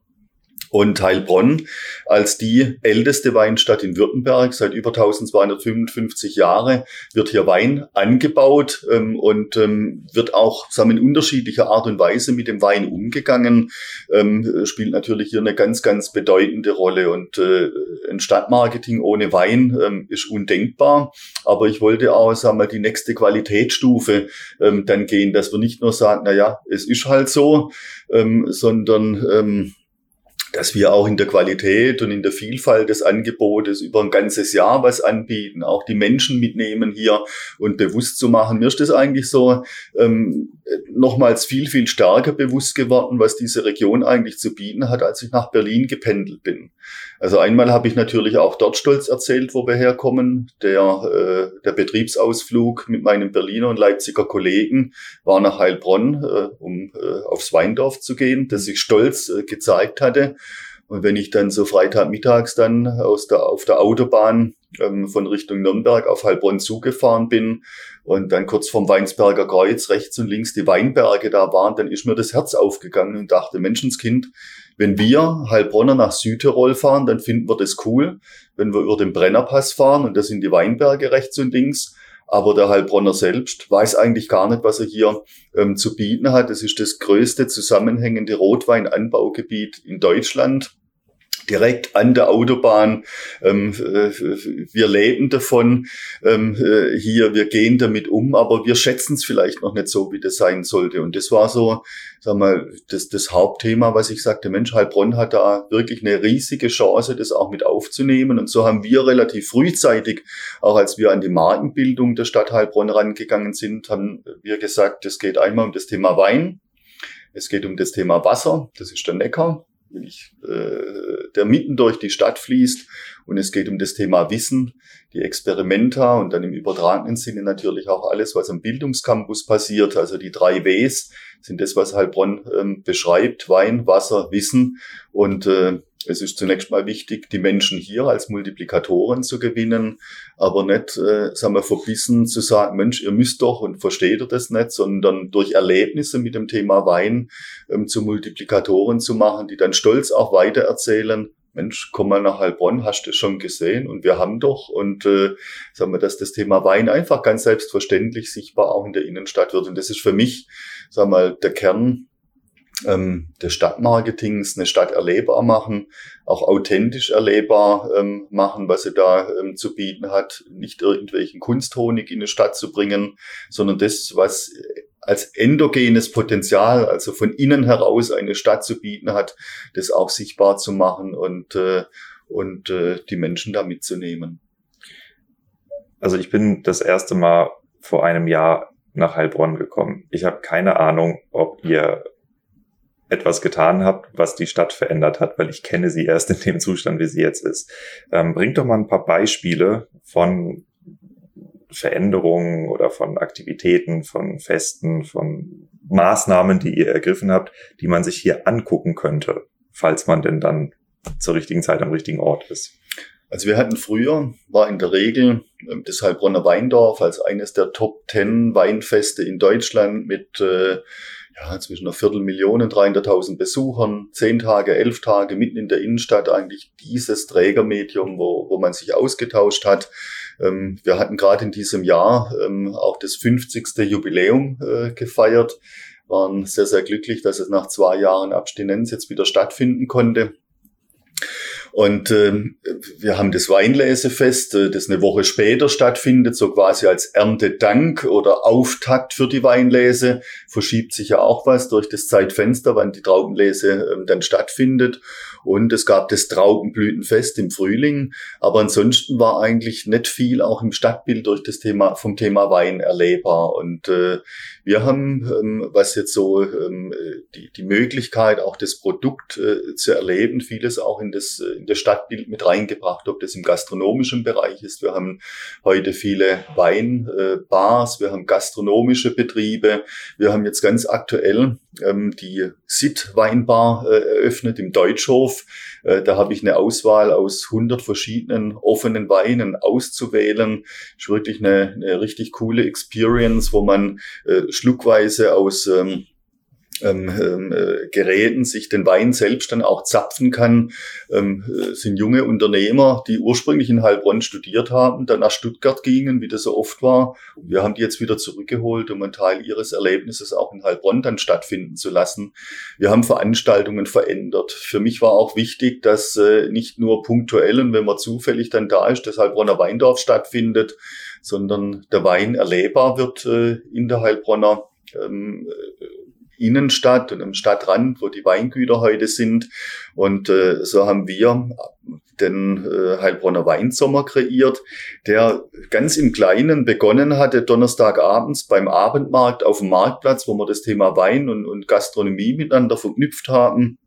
und Heilbronn als die älteste Weinstadt in Württemberg. Seit über 1255 Jahre wird hier Wein angebaut ähm, und ähm, wird auch sagen in unterschiedlicher Art und Weise mit dem Wein umgegangen. Ähm, spielt natürlich hier eine ganz, ganz bedeutende Rolle. Und äh, ein Stadtmarketing ohne Wein ähm, ist undenkbar. Aber ich wollte auch sagen wir, die nächste Qualitätsstufe ähm, dann gehen, dass wir nicht nur sagen, na ja, es ist halt so, ähm, sondern ähm, dass wir auch in der Qualität und in der Vielfalt des Angebotes über ein ganzes Jahr was anbieten, auch die Menschen mitnehmen hier und bewusst zu machen. Mir ist das eigentlich so ähm, nochmals viel, viel stärker bewusst geworden, was diese Region eigentlich zu bieten hat, als ich nach Berlin gependelt bin. Also einmal habe ich natürlich auch dort stolz erzählt, wo wir herkommen. Der, äh, der Betriebsausflug mit meinem Berliner und Leipziger Kollegen war nach Heilbronn, äh, um äh, aufs Weindorf zu gehen, das ich stolz äh, gezeigt hatte. Und wenn ich dann so Freitagmittags dann aus der, auf der Autobahn ähm, von Richtung Nürnberg auf Heilbronn zugefahren bin und dann kurz vom Weinsberger Kreuz rechts und links die Weinberge da waren, dann ist mir das Herz aufgegangen und dachte, Menschenskind, wenn wir Heilbronner nach Südtirol fahren, dann finden wir das cool. Wenn wir über den Brennerpass fahren und das sind die Weinberge rechts und links, aber der Heilbronner selbst weiß eigentlich gar nicht, was er hier ähm, zu bieten hat. Es ist das größte zusammenhängende Rotweinanbaugebiet in Deutschland direkt an der Autobahn. Ähm, äh, wir leben davon ähm, äh, hier, wir gehen damit um, aber wir schätzen es vielleicht noch nicht so, wie das sein sollte. Und das war so, sag mal, das, das Hauptthema, was ich sagte, Mensch, Heilbronn hat da wirklich eine riesige Chance, das auch mit aufzunehmen. Und so haben wir relativ frühzeitig, auch als wir an die Markenbildung der Stadt Heilbronn rangegangen sind, haben wir gesagt, es geht einmal um das Thema Wein, es geht um das Thema Wasser, das ist der Neckar ich, äh, der mitten durch die Stadt fließt. Und es geht um das Thema Wissen, die Experimenta und dann im übertragenen Sinne natürlich auch alles, was am Bildungscampus passiert. Also die drei Ws sind das, was Heilbronn ähm, beschreibt. Wein, Wasser, Wissen. Und äh, es ist zunächst mal wichtig, die Menschen hier als Multiplikatoren zu gewinnen, aber nicht, äh, sagen wir, verbissen zu sagen, Mensch, ihr müsst doch und versteht ihr das nicht, sondern durch Erlebnisse mit dem Thema Wein ähm, zu Multiplikatoren zu machen, die dann stolz auch weitererzählen, Mensch, komm mal nach Heilbronn, hast du schon gesehen und wir haben doch. Und äh, sagen wir, dass das Thema Wein einfach ganz selbstverständlich sichtbar auch in der Innenstadt wird. Und das ist für mich, sagen wir mal, der Kern ähm, des Stadtmarketings eine Stadt erlebbar machen, auch authentisch erlebbar ähm, machen, was sie da ähm, zu bieten hat, nicht irgendwelchen Kunsthonig in eine Stadt zu bringen, sondern das, was als endogenes Potenzial, also von innen heraus eine Stadt zu bieten hat, das auch sichtbar zu machen und äh, und äh, die Menschen da mitzunehmen. Also ich bin das erste Mal vor einem Jahr nach Heilbronn gekommen. Ich habe keine Ahnung, ob ihr etwas getan habt, was die Stadt verändert hat, weil ich kenne sie erst in dem Zustand, wie sie jetzt ist. Ähm, bringt doch mal ein paar Beispiele von Veränderungen oder von Aktivitäten, von Festen, von Maßnahmen, die ihr ergriffen habt, die man sich hier angucken könnte, falls man denn dann zur richtigen Zeit am richtigen Ort ist. Also wir hatten früher, war in der Regel ähm, das Heilbronner Weindorf als eines der Top Ten Weinfeste in Deutschland mit äh, ja, zwischen einer Viertelmillion und 300.000 Besuchern, zehn Tage, elf Tage mitten in der Innenstadt eigentlich dieses Trägermedium, wo, wo man sich ausgetauscht hat. Ähm, wir hatten gerade in diesem Jahr ähm, auch das 50. Jubiläum äh, gefeiert, waren sehr, sehr glücklich, dass es nach zwei Jahren Abstinenz jetzt wieder stattfinden konnte. Und ähm, wir haben das Weinlesefest, äh, das eine Woche später stattfindet, so quasi als Erntedank oder Auftakt für die Weinlese. Verschiebt sich ja auch was durch das Zeitfenster, wann die Traubenlese ähm, dann stattfindet. Und es gab das Traubenblütenfest im Frühling. Aber ansonsten war eigentlich nicht viel auch im Stadtbild durch das Thema, vom Thema Wein erlebbar. Und äh, wir haben, ähm, was jetzt so ähm, die, die Möglichkeit, auch das Produkt äh, zu erleben, vieles auch in das, äh, in das Stadtbild mit reingebracht, ob das im gastronomischen Bereich ist. Wir haben heute viele Weinbars, äh, wir haben gastronomische Betriebe. Wir haben jetzt ganz aktuell ähm, die Sit Weinbar äh, eröffnet im Deutschhof. Äh, da habe ich eine Auswahl aus 100 verschiedenen offenen Weinen auszuwählen. Ist wirklich eine, eine richtig coole Experience, wo man äh, schluckweise aus ähm, ähm, ähm, äh, Geräten sich den Wein selbst dann auch zapfen kann, ähm, äh, sind junge Unternehmer, die ursprünglich in Heilbronn studiert haben, dann nach Stuttgart gingen, wie das so oft war. Wir haben die jetzt wieder zurückgeholt, um einen Teil ihres Erlebnisses auch in Heilbronn dann stattfinden zu lassen. Wir haben Veranstaltungen verändert. Für mich war auch wichtig, dass äh, nicht nur punktuell und wenn man zufällig dann da ist, das Heilbronner Weindorf stattfindet, sondern der Wein erlebbar wird äh, in der Heilbronner ähm, äh, Innenstadt und am Stadtrand, wo die Weingüter heute sind. Und äh, so haben wir den äh, Heilbronner Weinsommer kreiert, der ganz im Kleinen begonnen hatte, Donnerstagabends beim Abendmarkt auf dem Marktplatz, wo wir das Thema Wein und, und Gastronomie miteinander verknüpft haben.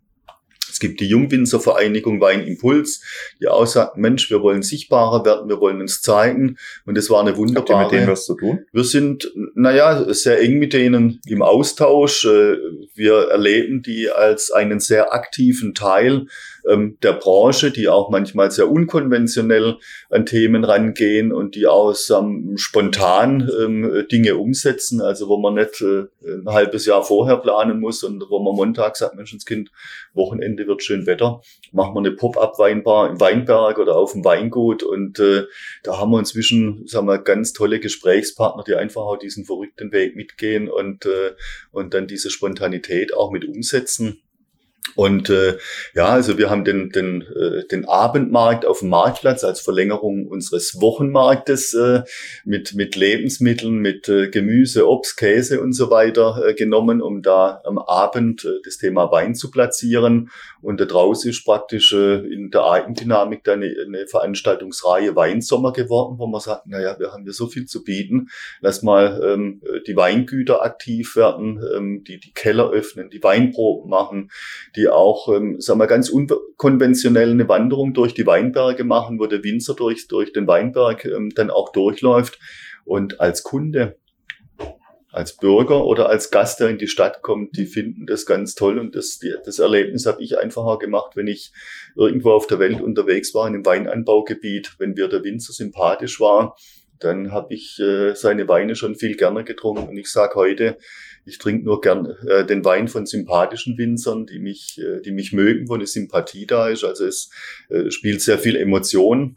Es gibt die Jungwinzervereinigung Weinimpuls, die auch sagt, Mensch, wir wollen sichtbarer werden, wir wollen uns zeigen. Und es war eine wunderbare... Habt ihr mit denen was zu tun? Wir sind, naja, sehr eng mit denen im Austausch. Äh, wir erleben die als einen sehr aktiven Teil ähm, der Branche, die auch manchmal sehr unkonventionell an Themen rangehen und die auch ähm, spontan ähm, Dinge umsetzen, also wo man nicht äh, ein halbes Jahr vorher planen muss und wo man Montag sagt, Menschenskind, Wochenende wird schön Wetter, machen wir eine Pop-up-Weinbar im Weinberg oder auf dem Weingut. Und äh, da haben wir inzwischen, sagen wir, ganz tolle Gesprächspartner, die einfach auch diesen verrückten Weg mitgehen und, äh, und dann diese Spontanität auch mit umsetzen. Und äh, ja, also wir haben den, den, äh, den Abendmarkt auf dem Marktplatz als Verlängerung unseres Wochenmarktes äh, mit, mit Lebensmitteln, mit äh, Gemüse, Obst, Käse und so weiter äh, genommen, um da am Abend äh, das Thema Wein zu platzieren. Und da draußen ist praktisch äh, in der Eigendynamik dann eine, eine Veranstaltungsreihe Weinsommer geworden, wo man sagt, naja, wir haben hier so viel zu bieten, lass mal ähm, die Weingüter aktiv werden, ähm, die die Keller öffnen, die Weinproben machen, die auch, ähm, sagen wir, ganz unkonventionell eine Wanderung durch die Weinberge machen, wo der Winzer durch, durch den Weinberg ähm, dann auch durchläuft. Und als Kunde als Bürger oder als Gast, der in die Stadt kommt, die finden das ganz toll und das, das Erlebnis habe ich einfacher gemacht, wenn ich irgendwo auf der Welt unterwegs war, in einem Weinanbaugebiet, wenn mir der Winzer sympathisch war, dann habe ich äh, seine Weine schon viel gerne getrunken. Und ich sage heute, ich trinke nur gern äh, den Wein von sympathischen Winzern, die mich, äh, die mich mögen, wo eine Sympathie da ist. Also es äh, spielt sehr viel Emotion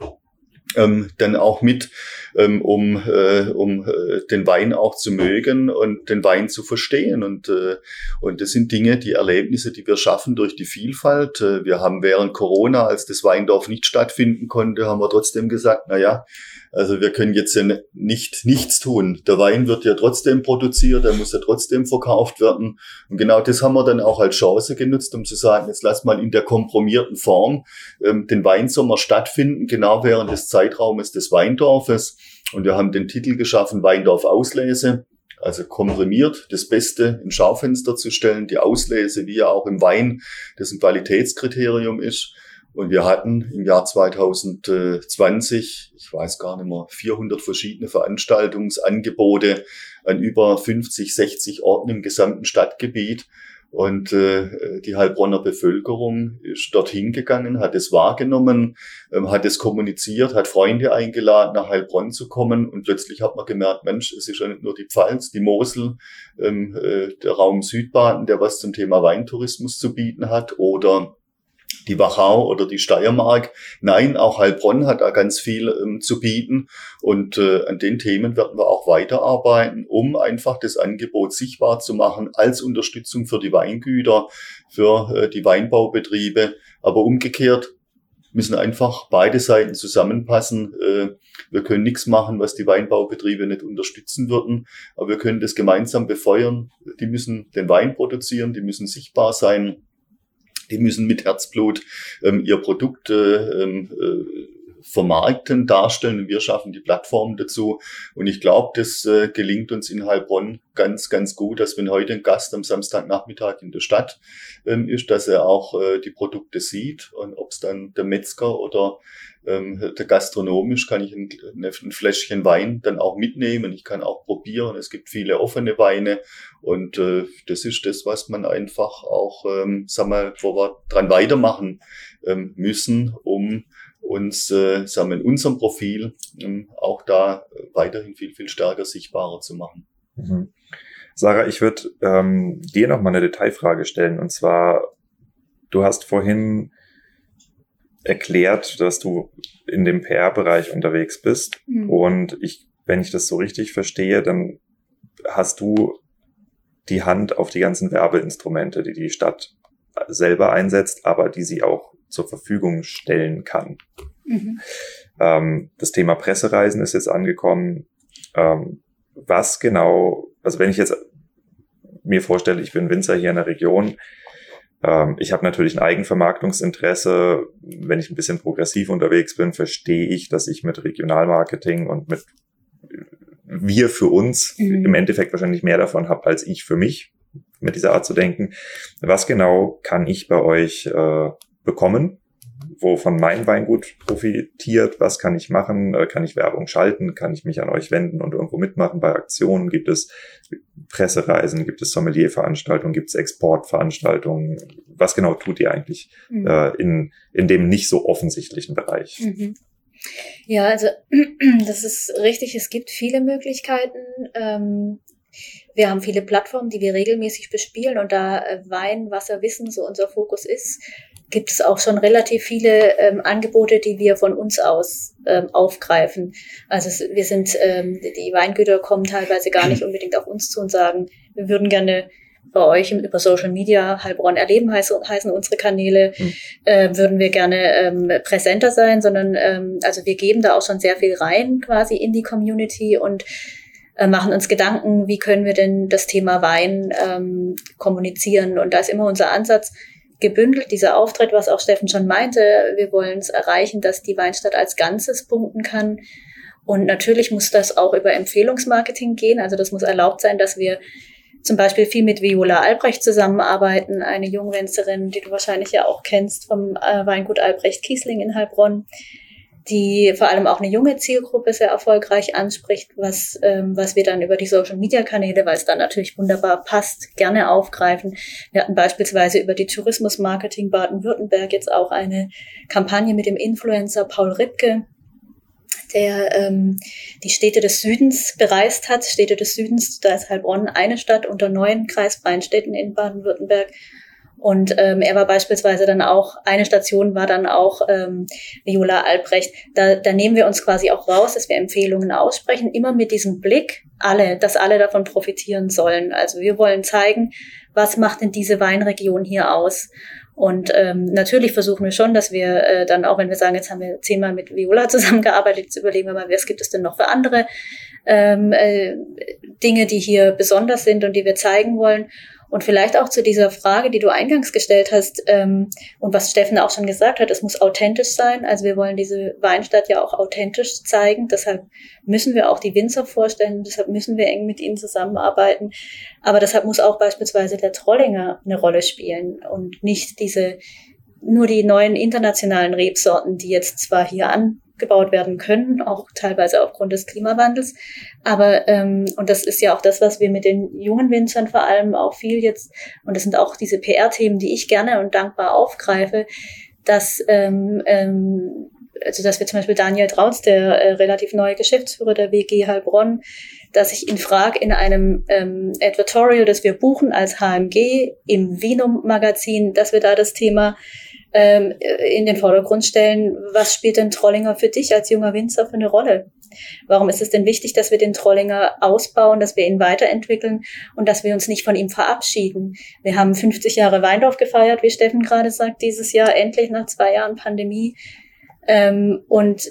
ähm, dann auch mit, ähm, um, äh, um äh, den Wein auch zu mögen und den Wein zu verstehen. Und, äh, und das sind Dinge, die Erlebnisse, die wir schaffen durch die Vielfalt. Äh, wir haben während Corona, als das Weindorf nicht stattfinden konnte, haben wir trotzdem gesagt, na ja, Also wir können jetzt nicht nichts tun. Der Wein wird ja trotzdem produziert, der muss ja trotzdem verkauft werden. Und genau das haben wir dann auch als Chance genutzt, um zu sagen, jetzt lass mal in der komprimierten Form ähm, den Weinsommer stattfinden, genau während des Zeitraumes des Weindorfes. Und wir haben den Titel geschaffen, Weindorf Auslese also komprimiert das Beste ins Schaufenster zu stellen, die Auslese, wie ja auch im Wein, das ein Qualitätskriterium ist. Und wir hatten im Jahr 2020, ich weiß gar nicht mehr, 400 verschiedene Veranstaltungsangebote an über 50, 60 Orten im gesamten Stadtgebiet. Und äh, die Heilbronner Bevölkerung ist dorthin gegangen, hat es wahrgenommen, ähm, hat es kommuniziert, hat Freunde eingeladen, nach Heilbronn zu kommen. Und plötzlich hat man gemerkt, Mensch, es ist ja nicht nur die Pfalz, die Mosel, ähm, äh, der Raum Südbaden, der was zum Thema Weintourismus zu bieten hat, oder die Wachau oder die Steiermark. Nein, auch Heilbronn hat da ganz viel ähm, zu bieten. Und äh, an den Themen werden wir auch weiterarbeiten, um einfach das Angebot sichtbar zu machen als Unterstützung für die Weingüter, für äh, die Weinbaubetriebe. Aber umgekehrt müssen einfach beide Seiten zusammenpassen. Äh, wir können nichts machen, was die Weinbaubetriebe nicht unterstützen würden, aber wir können das gemeinsam befeuern. Die müssen den Wein produzieren, die müssen sichtbar sein die müssen mit Herzblut ähm, ihr Produkt äh, ähm, äh, vermarkten, darstellen wir schaffen die Plattform dazu. Und ich glaube, das äh, gelingt uns in Heilbronn ganz, ganz gut, dass wenn heute ein Gast am Samstagnachmittag in der Stadt ähm, ist, dass er auch äh, die Produkte sieht und ob es dann der Metzger oder ähm, der gastronomisch kann ich ein, ein, Fläschchen Wein dann auch mitnehmen. Ich kann auch probieren. Es gibt viele offene Weine und äh, das ist das, was man einfach auch, ähm, sag mal, wo wir dran weitermachen ähm, müssen, um uns, äh, sagen wir, in unserem Profil ähm, auch da weiterhin viel, viel stärker sichtbarer zu machen. Mhm. Sarah, ich würde ähm, dir noch mal eine Detailfrage stellen und zwar, du hast vorhin erklärt, dass du in dem PR-Bereich unterwegs bist. Mhm. Und ich, wenn ich das so richtig verstehe, dann hast du die Hand auf die ganzen Werbeinstrumente, die die Stadt selber einsetzt, aber die sie auch zur Verfügung stellen kann. Mhm. Ähm, das Thema Pressereisen ist jetzt angekommen. Ähm, was genau, also wenn ich jetzt mir vorstelle, ich bin Winzer hier in der Region, ähm, ich habe natürlich ein Eigenvermarktungsinteresse. Wenn ich ein bisschen progressiv unterwegs bin, verstehe ich, dass ich mit Regionalmarketing und mit wir für uns mhm. im Endeffekt wahrscheinlich mehr davon habe als ich für mich, mit dieser Art zu denken. Was genau kann ich bei euch äh, bekommen? wovon mein Weingut profitiert, was kann ich machen, äh, kann ich Werbung schalten, kann ich mich an euch wenden und irgendwo mitmachen bei Aktionen, gibt es Pressereisen, gibt es Sommelierveranstaltungen, gibt es Exportveranstaltungen, was genau tut ihr eigentlich mhm. äh, in, in dem nicht so offensichtlichen Bereich? Mhm. Ja, also [CLEARS THROAT] das ist richtig, es gibt viele Möglichkeiten. Ähm, wir haben viele Plattformen, die wir regelmäßig bespielen und da äh, Wein, Wasser, Wissen so unser Fokus ist, gibt es auch schon relativ viele ähm, Angebote, die wir von uns aus ähm, aufgreifen. Also wir sind, ähm, die Weingüter kommen teilweise gar nicht unbedingt auf uns zu und sagen, wir würden gerne bei euch über Social Media Heilbronn erleben heißen, heißen unsere Kanäle, mhm. äh, würden wir gerne ähm, präsenter sein, sondern ähm, also wir geben da auch schon sehr viel rein quasi in die Community und äh, machen uns Gedanken, wie können wir denn das Thema Wein ähm, kommunizieren. Und da ist immer unser Ansatz, gebündelt, dieser Auftritt, was auch Steffen schon meinte, wir wollen es erreichen, dass die Weinstadt als Ganzes punkten kann. Und natürlich muss das auch über Empfehlungsmarketing gehen. Also das muss erlaubt sein, dass wir zum Beispiel viel mit Viola Albrecht zusammenarbeiten, eine Jungwänzerin, die du wahrscheinlich ja auch kennst vom äh, Weingut Albrecht Kiesling in Heilbronn, die vor allem auch eine junge Zielgruppe sehr erfolgreich anspricht, was, ähm, was wir dann über die Social-Media-Kanäle, weil es dann natürlich wunderbar passt, gerne aufgreifen. Wir hatten beispielsweise über die Tourismus-Marketing Baden-Württemberg jetzt auch eine Kampagne mit dem Influencer Paul Ripke, der ähm, die Städte des Südens bereist hat. Städte des Südens, da ist Heilbronn eine Stadt unter neun kreisfreien Städten in Baden-Württemberg. Und ähm, er war beispielsweise dann auch, eine Station war dann auch ähm, Viola Albrecht. Da, da nehmen wir uns quasi auch raus, dass wir Empfehlungen aussprechen, immer mit diesem Blick, alle, dass alle davon profitieren sollen. Also wir wollen zeigen, was macht denn diese Weinregion hier aus? Und ähm, natürlich versuchen wir schon, dass wir äh, dann auch, wenn wir sagen, jetzt haben wir zehnmal mit Viola zusammengearbeitet, jetzt überlegen wir mal, was gibt es denn noch für andere ähm, äh, Dinge, die hier besonders sind und die wir zeigen wollen. Und vielleicht auch zu dieser Frage, die du eingangs gestellt hast ähm, und was Steffen auch schon gesagt hat, es muss authentisch sein. Also wir wollen diese Weinstadt ja auch authentisch zeigen. Deshalb müssen wir auch die Winzer vorstellen. Deshalb müssen wir eng mit ihnen zusammenarbeiten. Aber deshalb muss auch beispielsweise der Trollinger eine Rolle spielen und nicht diese nur die neuen internationalen Rebsorten, die jetzt zwar hier an gebaut werden können, auch teilweise aufgrund des Klimawandels. Aber, ähm, und das ist ja auch das, was wir mit den jungen Winzern vor allem auch viel jetzt, und das sind auch diese PR-Themen, die ich gerne und dankbar aufgreife, dass, ähm, ähm, also dass wir zum Beispiel Daniel Trautz, der äh, relativ neue Geschäftsführer der WG Heilbronn, dass ich ihn frage in einem ähm, Advertorial, das wir buchen als HMG im Vinum Magazin, dass wir da das Thema ähm, in den Vordergrund stellen, was spielt denn Trollinger für dich als junger Winzer für eine Rolle? Warum ist es denn wichtig, dass wir den Trollinger ausbauen, dass wir ihn weiterentwickeln und dass wir uns nicht von ihm verabschieden? Wir haben 50 Jahre Weindorf gefeiert, wie Steffen gerade sagt, dieses Jahr endlich nach zwei Jahren Pandemie. Ähm, und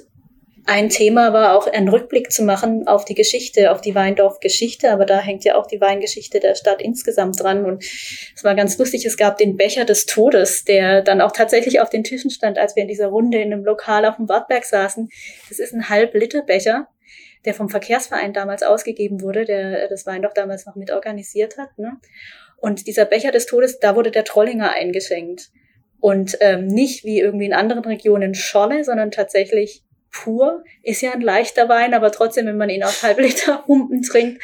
ein Thema war auch einen Rückblick zu machen auf die Geschichte, auf die Weindorf-Geschichte, aber da hängt ja auch die Weingeschichte der Stadt insgesamt dran. Und es war ganz lustig, es gab den Becher des Todes, der dann auch tatsächlich auf den Tischen stand, als wir in dieser Runde in einem Lokal auf dem Wartberg saßen. Das ist ein Halb-Liter-Becher, der vom Verkehrsverein damals ausgegeben wurde, der das Weindorf damals noch mit organisiert hat. Ne? Und dieser Becher des Todes, da wurde der Trollinger eingeschenkt. Und ähm, nicht wie irgendwie in anderen Regionen Scholle, sondern tatsächlich pur, ist ja ein leichter Wein, aber trotzdem, wenn man ihn aus Halbliter [LAUGHS] Humpen trinkt.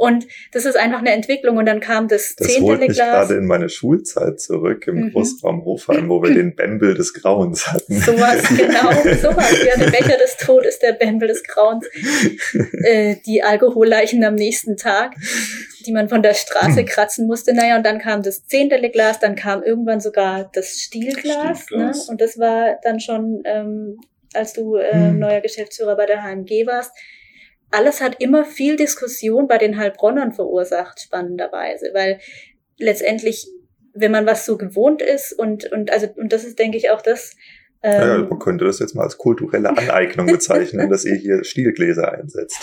Und das ist einfach eine Entwicklung. Und dann kam das, das zehnte holt mich gerade in meine Schulzeit zurück im mhm. Großraum Hofheim, wo wir den Bembel des Grauens hatten. [LAUGHS] Sowas, genau, sowas. Ja, der Becher des Todes, der Bembel des Grauens. Äh, die Alkoholleichen am nächsten Tag, die man von der Straße [LAUGHS] kratzen musste. Naja, und dann kam das zehntele Glas, dann kam irgendwann sogar das Stielglas. Ne? Und das war dann schon ähm, als du äh, hm. neuer Geschäftsführer bei der HMG warst. Alles hat immer viel Diskussion bei den Heilbronnern verursacht, spannenderweise, weil letztendlich, wenn man was so gewohnt ist und, und also, und das ist, denke ich, auch das, ähm, ja, man könnte das jetzt mal als kulturelle Aneignung bezeichnen, dass ihr hier Stielgläser einsetzt.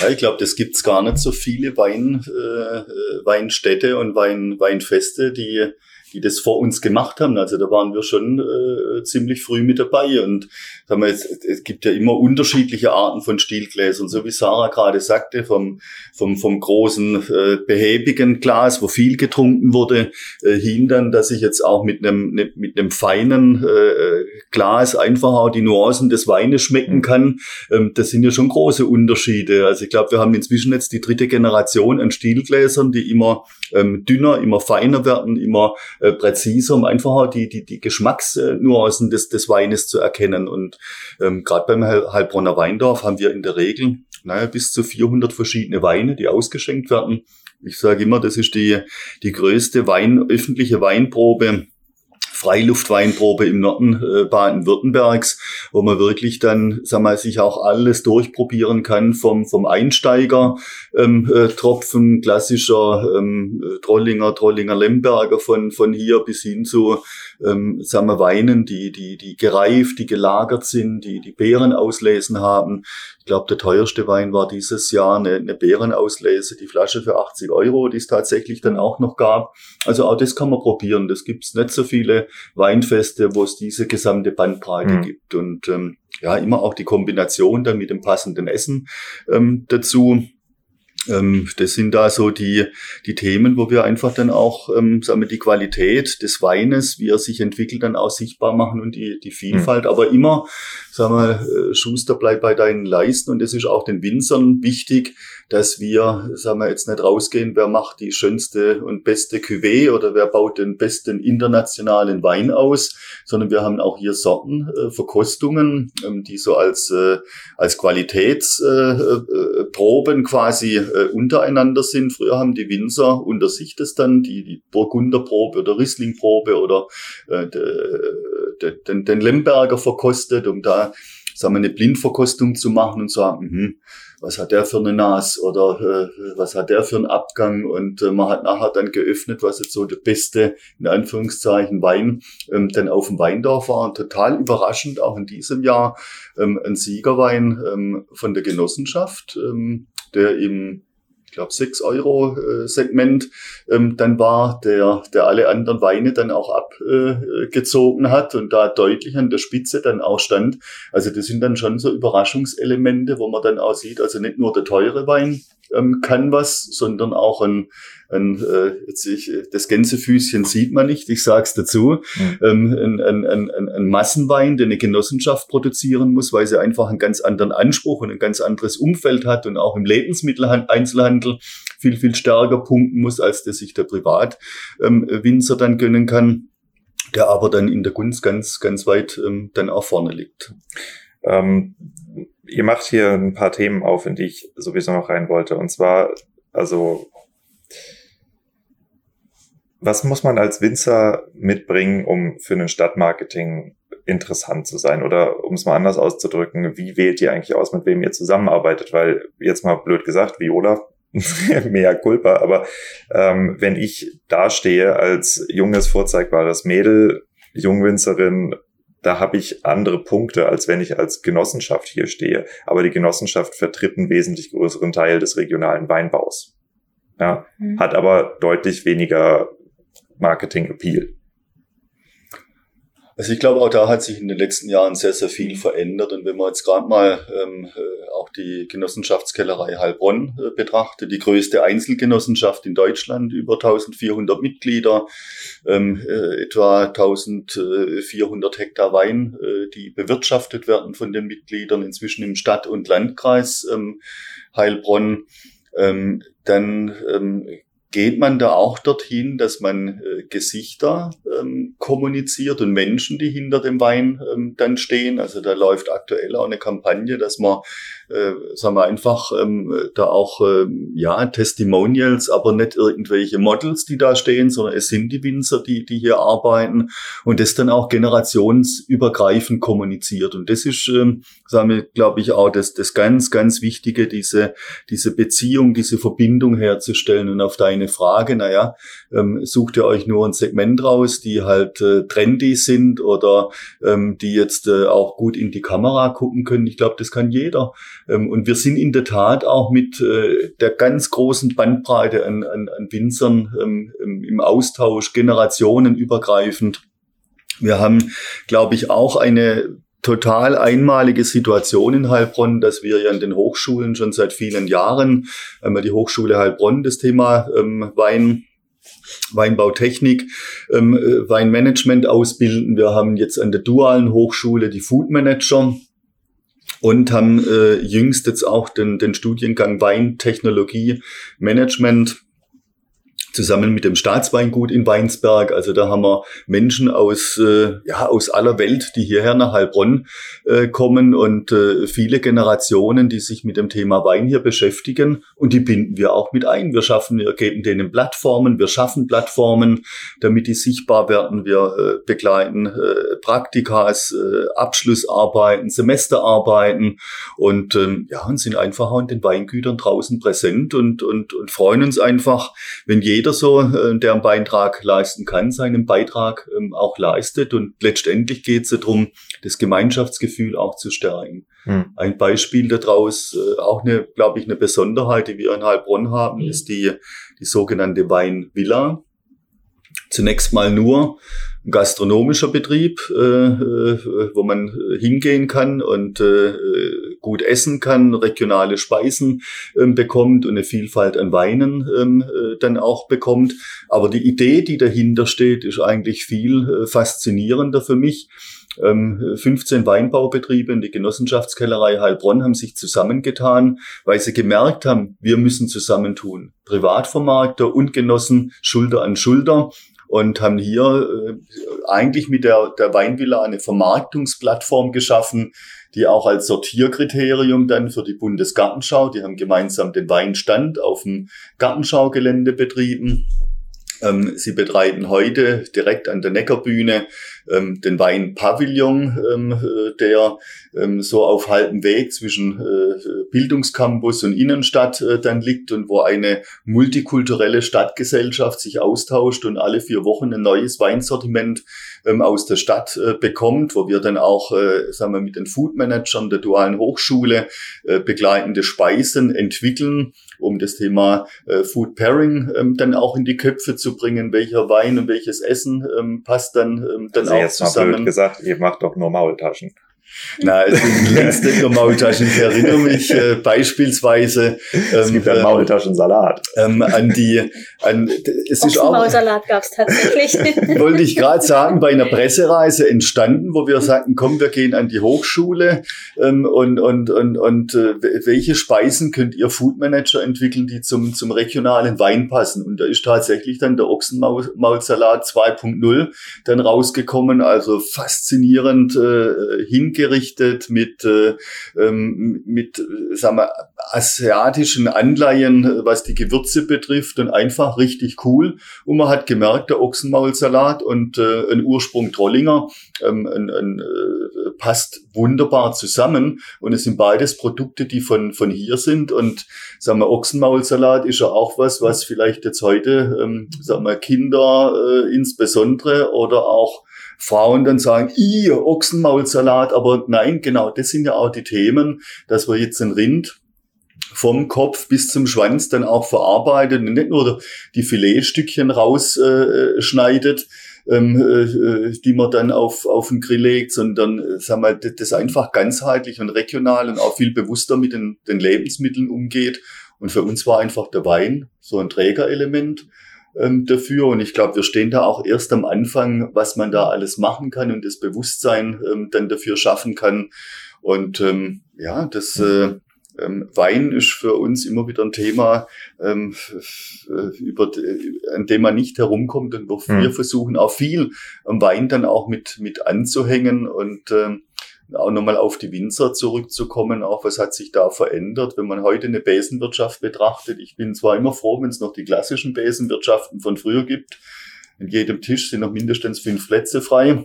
Ja, ich glaube, das gibt's gar nicht so viele Wein, äh, Weinstädte und Wein, Weinfeste, die die das vor uns gemacht haben. Also da waren wir schon äh, ziemlich früh mit dabei. Und sagen wir, es, es gibt ja immer unterschiedliche Arten von Stielgläsern, so wie Sarah gerade sagte, vom, vom, vom großen äh, behäbigen Glas, wo viel getrunken wurde, äh, hin dann, dass ich jetzt auch mit einem ne, mit einem feinen äh, Glas einfach auch die Nuancen des Weines schmecken mhm. kann. Ähm, das sind ja schon große Unterschiede. Also ich glaube, wir haben inzwischen jetzt die dritte Generation an Stielgläsern, die immer ähm, dünner, immer feiner werden, immer äh, präziser, um einfach auch die, die, die Geschmacksnuancen des, des Weines zu erkennen. Und ähm, gerade beim Heilbronner Weindorf haben wir in der Regel naja, bis zu 400 verschiedene Weine, die ausgeschenkt werden. Ich sage immer, das ist die, die größte Wein, öffentliche Weinprobe Freiluftweinprobe im Norden äh, Baden-Württembergs, wo man wirklich dann, sag mal, sich auch alles durchprobieren kann vom, vom Einsteiger ähm, äh, Tropfen, klassischer ähm, Trollinger, Trollinger Lemberger von, von hier bis hin zu, ähm, sagen wir, Weinen, die, die, die gereift, die gelagert sind, die, die Beeren auslesen haben. Ich glaube, der teuerste Wein war dieses Jahr eine, eine Beerenauslese, die Flasche für 80 Euro, die es tatsächlich dann auch noch gab. Also auch das kann man probieren. Das gibt's nicht so viele Weinfeste, wo es diese gesamte Bandbreite mhm. gibt. Und ähm, ja, immer auch die Kombination dann mit dem passenden Essen ähm, dazu. Ähm, das sind da so die, die Themen, wo wir einfach dann auch, ähm, sagen wir, die Qualität des Weines, wie er sich entwickelt, dann auch sichtbar machen und die, die Vielfalt. Mhm. Aber immer, sagen wir, äh, Schuster, bleib bei deinen Leisten. Und das ist auch den Winzern wichtig, dass wir, sagen wir, jetzt nicht rausgehen, wer macht die schönste und beste Cuvée oder wer baut den besten internationalen Wein aus, sondern wir haben auch hier Sorten, äh, ähm, die so als, äh, als Qualitätsproben äh, äh, quasi äh, untereinander sind. Früher haben die Winzer unter sich das dann, die, die Burgunderprobe oder Rieslingprobe oder de, de, den, den Lemberger verkostet, um da sagen wir, eine Blindverkostung zu machen und sagen, hm, was hat der für eine Nas oder äh, was hat der für einen Abgang und äh, man hat nachher dann geöffnet, was jetzt so der beste, in Anführungszeichen, Wein ähm, dann auf dem Weindorf war. Und total überraschend auch in diesem Jahr ähm, ein Siegerwein ähm, von der Genossenschaft, ähm, der im ich glaube, 6 Euro äh, Segment ähm, dann war, der, der alle anderen Weine dann auch abgezogen äh, hat und da deutlich an der Spitze dann auch stand. Also das sind dann schon so Überraschungselemente, wo man dann auch sieht, also nicht nur der teure Wein ähm, kann was, sondern auch ein, ein äh, jetzt ich, das Gänsefüßchen sieht man nicht, ich sag's dazu, mhm. ähm, ein, ein, ein, ein Massenwein, der eine Genossenschaft produzieren muss, weil sie einfach einen ganz anderen Anspruch und ein ganz anderes Umfeld hat und auch im Lebensmitteleinzelhandel viel, viel stärker punkten muss, als das sich der Privatwinzer ähm, dann gönnen kann der aber dann in der Gunst ganz, ganz weit ähm, dann auch vorne liegt. Ähm, ihr macht hier ein paar Themen auf, in die ich sowieso noch rein wollte. Und zwar, also, was muss man als Winzer mitbringen, um für ein Stadtmarketing interessant zu sein? Oder um es mal anders auszudrücken, wie wählt ihr eigentlich aus, mit wem ihr zusammenarbeitet? Weil jetzt mal blöd gesagt, Viola, [LAUGHS] mehr Culpa, aber ähm, wenn ich dastehe als junges, vorzeigbares Mädel, Jungwinzerin, da habe ich andere Punkte, als wenn ich als Genossenschaft hier stehe. Aber die Genossenschaft vertritt einen wesentlich größeren Teil des regionalen Weinbaus. Ja, mhm. hat aber deutlich weniger Marketing-Appeal. Also ich glaube, auch da hat sich in den letzten Jahren sehr, sehr viel verändert. Und wenn man jetzt gerade mal ähm, äh, auch die Genossenschaftskellerei Heilbronn äh, betrachtet, die größte Einzelgenossenschaft in Deutschland, über 1400 Mitglieder, ähm, äh, etwa 1400 Hektar Wein, äh, die bewirtschaftet werden von den Mitgliedern, inzwischen im Stadt- und Landkreis ähm, Heilbronn. Ähm, dann ähm, geht man da auch dorthin, dass man äh, Gesichter ähm, kommuniziert und Menschen, die hinter dem Wein ähm, dann stehen. Also da läuft aktuell auch eine Kampagne, dass man äh, sagen wir einfach, ähm, da auch, ähm, ja, Testimonials, aber nicht irgendwelche Models, die da stehen, sondern es sind die Winzer, die, die hier arbeiten und das dann auch generationsübergreifend kommuniziert. Und das ist, ähm, sagen wir, glaube ich, auch das, das ganz, ganz Wichtige, diese, diese Beziehung, diese Verbindung herzustellen. Und auf deine Frage, naja, ähm, sucht ihr euch nur ein Segment raus, die halt äh, trendy sind oder ähm, die jetzt äh, auch gut in die Kamera gucken können. Ich glaube, das kann jeder. Ähm, und wir sind in der Tat auch mit äh, der ganz großen Bandbreite an, an, an Winzern ähm, im Austausch, generationenübergreifend. Wir haben, glaube ich, auch eine total einmalige Situation in Heilbronn, dass wir ja in den Hochschulen schon seit vielen Jahren, einmal die Hochschule Heilbronn, das Thema ähm, Wein Weinbautechnik, ähm, äh, Weinmanagement ausbilden. Wir haben jetzt an der dualen Hochschule die Food Manager und haben äh, jüngst jetzt auch den, den Studiengang Weintechnologie Management zusammen mit dem Staatsweingut in Weinsberg. Also da haben wir Menschen aus, äh, ja, aus aller Welt, die hierher nach Heilbronn äh, kommen und äh, viele Generationen, die sich mit dem Thema Wein hier beschäftigen und die binden wir auch mit ein. Wir schaffen, wir geben denen Plattformen, wir schaffen Plattformen, damit die sichtbar werden. Wir äh, begleiten äh, Praktikas, äh, Abschlussarbeiten, Semesterarbeiten und ähm, ja, und sind einfach auch in den Weingütern draußen präsent und, und, und freuen uns einfach, wenn jeder jeder so, äh, der einen Beitrag leisten kann, seinen Beitrag ähm, auch leistet. Und letztendlich geht es darum, das Gemeinschaftsgefühl auch zu stärken. Hm. Ein Beispiel daraus, äh, auch eine, glaube ich, eine Besonderheit, die wir in Heilbronn haben, hm. ist die, die sogenannte Weinvilla. Zunächst mal nur ein gastronomischer Betrieb, äh, äh, wo man hingehen kann und äh, gut essen kann, regionale Speisen ähm, bekommt und eine Vielfalt an Weinen ähm, äh, dann auch bekommt. Aber die Idee, die dahinter steht, ist eigentlich viel äh, faszinierender für mich. 15 ähm, Weinbaubetriebe und die Genossenschaftskellerei Heilbronn haben sich zusammengetan, weil sie gemerkt haben, wir müssen zusammentun. Privatvermarkter und Genossen Schulter an Schulter und haben hier äh, eigentlich mit der, der Weinvilla eine Vermarktungsplattform geschaffen, die auch als Sortierkriterium dann für die Bundesgartenschau, die haben gemeinsam den Weinstand auf dem Gartenschaugelände betrieben. Ähm, sie betreiben heute direkt an der Neckerbühne ähm, den Weinpavillon, ähm, äh, der ähm, so auf halbem Weg zwischen äh, Bildungscampus und Innenstadt äh, dann liegt und wo eine multikulturelle Stadtgesellschaft sich austauscht und alle vier Wochen ein neues Weinsortiment ähm, aus der Stadt äh, bekommt, wo wir dann auch, äh, sagen wir, mit den Foodmanagern der Dualen Hochschule äh, begleitende Speisen entwickeln, um das Thema äh, Food Pairing ähm, dann auch in die Köpfe zu bringen, welcher Wein und welches Essen ähm, passt dann, ähm, dann also auch jetzt zusammen. Mal blöd gesagt, ihr macht doch nur Maultaschen. Na, es sind längst [LAUGHS] nicht nur Maultaschen. Ich erinnere mich äh, beispielsweise Es gibt ähm, einen Maultaschensalat. ähm, an die, an, es ist auch, Ochsenmaulsalat gab es tatsächlich. [LAUGHS] wollte ich gerade sagen, bei einer Pressereise entstanden, wo wir sagten, komm, wir gehen an die Hochschule ähm, und, und, und, und äh, welche Speisen könnt ihr Foodmanager entwickeln, die zum, zum regionalen Wein passen? Und da ist tatsächlich dann der Ochsenmaulsalat 2.0 dann rausgekommen, also faszinierend äh, hingerichtet mit, äh, ähm, mit äh, sagen wir, asiatischen Anleihen, was die Gewürze betrifft und einfach richtig cool. Und man hat gemerkt, der Ochsenmaulsalat und äh, ein Ursprung Trollinger ähm, ein, ein, äh, passt wunderbar zusammen. Und es sind beides Produkte, die von, von hier sind. Und sagen wir, Ochsenmaulsalat ist ja auch was, was vielleicht jetzt heute, ähm, sagen wir, Kinder äh, insbesondere oder auch Frauen dann sagen, i Ochsenmaulsalat, aber nein, genau, das sind ja auch die Themen, dass wir jetzt ein Rind vom Kopf bis zum Schwanz dann auch verarbeitet und nicht nur die Filetstückchen rausschneidet, äh, ähm, äh, die man dann auf, auf den Grill legt, sondern äh, sagen wir, das einfach ganzheitlich und regional und auch viel bewusster mit den, den Lebensmitteln umgeht. Und für uns war einfach der Wein so ein Trägerelement ähm, dafür. Und ich glaube, wir stehen da auch erst am Anfang, was man da alles machen kann und das Bewusstsein ähm, dann dafür schaffen kann. Und ähm, ja, das äh, ähm, Wein ist für uns immer wieder ein Thema, ähm, f- über, d- an dem man nicht herumkommt und wo Hm. wir versuchen auch viel am Wein dann auch mit, mit anzuhängen und ähm, auch nochmal auf die Winzer zurückzukommen, auch was hat sich da verändert, wenn man heute eine Besenwirtschaft betrachtet. Ich bin zwar immer froh, wenn es noch die klassischen Besenwirtschaften von früher gibt. In jedem Tisch sind noch mindestens fünf Plätze frei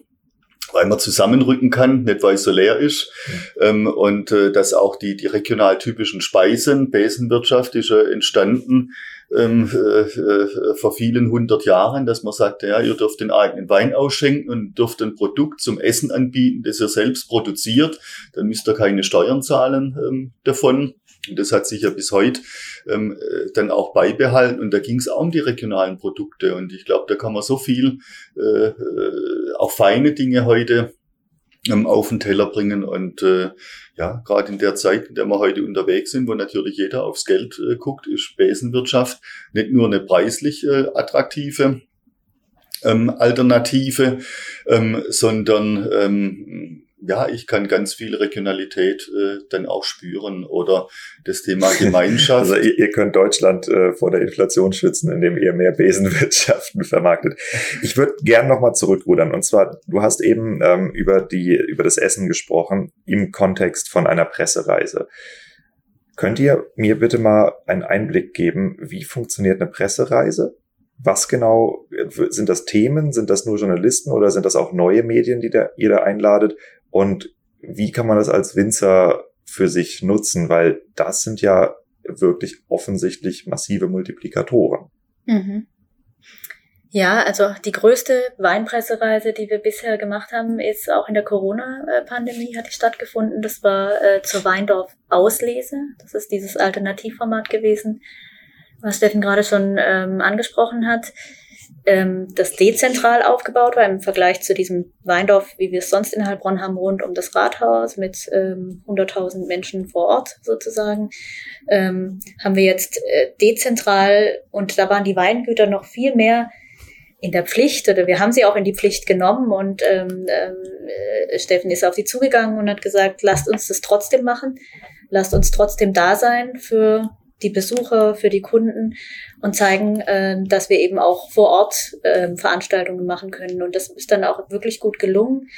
weil man zusammenrücken kann, nicht weil es so leer ist. Ähm, und äh, dass auch die, die regional typischen Speisen, Besenwirtschaft ist ja entstanden ähm, äh, äh, vor vielen hundert Jahren, dass man sagt, ja, ihr dürft den eigenen Wein ausschenken und dürft ein Produkt zum Essen anbieten, das ihr selbst produziert. Dann müsst ihr keine Steuern zahlen ähm, davon. Und das hat sich ja bis heute ähm, äh, dann auch beibehalten. Und da ging es auch um die regionalen Produkte. Und ich glaube, da kann man so viel, äh, äh, auch feine Dinge heute auf den Teller bringen. Und äh, ja, gerade in der Zeit, in der wir heute unterwegs sind, wo natürlich jeder aufs Geld äh, guckt, ist Besenwirtschaft nicht nur eine preislich äh, attraktive ähm, Alternative, ähm, sondern ähm, ja, ich kann ganz viel Regionalität äh, dann auch spüren oder das Thema Gemeinschaft. [LAUGHS] Also ihr, ihr könnt Deutschland äh, vor der Inflation schützen, indem ihr mehr Besenwirtschaften [LAUGHS] vermarktet. Ich würde gern nochmal zurückrudern. Und zwar, du hast eben ähm, über, die, über das Essen gesprochen im Kontext von einer Pressereise. Könnt ihr mir bitte mal einen Einblick geben, wie funktioniert eine Pressereise? Was genau sind das Themen? Sind das nur Journalisten oder sind das auch neue Medien, die da, ihr da einladet? Und wie kann man das als Winzer für sich nutzen? Weil das sind ja wirklich offensichtlich massive Multiplikatoren. Mhm. Ja, also die größte Weinpressereise, die wir bisher gemacht haben, ist auch in der Corona-Pandemie hat die stattgefunden. Das war äh, zur Weindorf Auslese. Das ist dieses Alternativformat gewesen, was Steffen gerade schon ähm, angesprochen hat. Ähm, das dezentral aufgebaut war im Vergleich zu diesem Weindorf, wie wir es sonst in Heilbronn haben, rund um das Rathaus mit ähm, 100.000 Menschen vor Ort sozusagen, ähm, haben wir jetzt äh, dezentral und da waren die Weingüter noch viel mehr in der Pflicht oder wir haben sie auch in die Pflicht genommen und ähm, ähm, äh, Steffen ist auf sie zugegangen und hat gesagt, lasst uns das trotzdem machen, lasst uns trotzdem da sein für die Besucher, für die Kunden und zeigen, äh, dass wir eben auch vor Ort äh, Veranstaltungen machen können. Und das ist dann auch wirklich gut gelungen.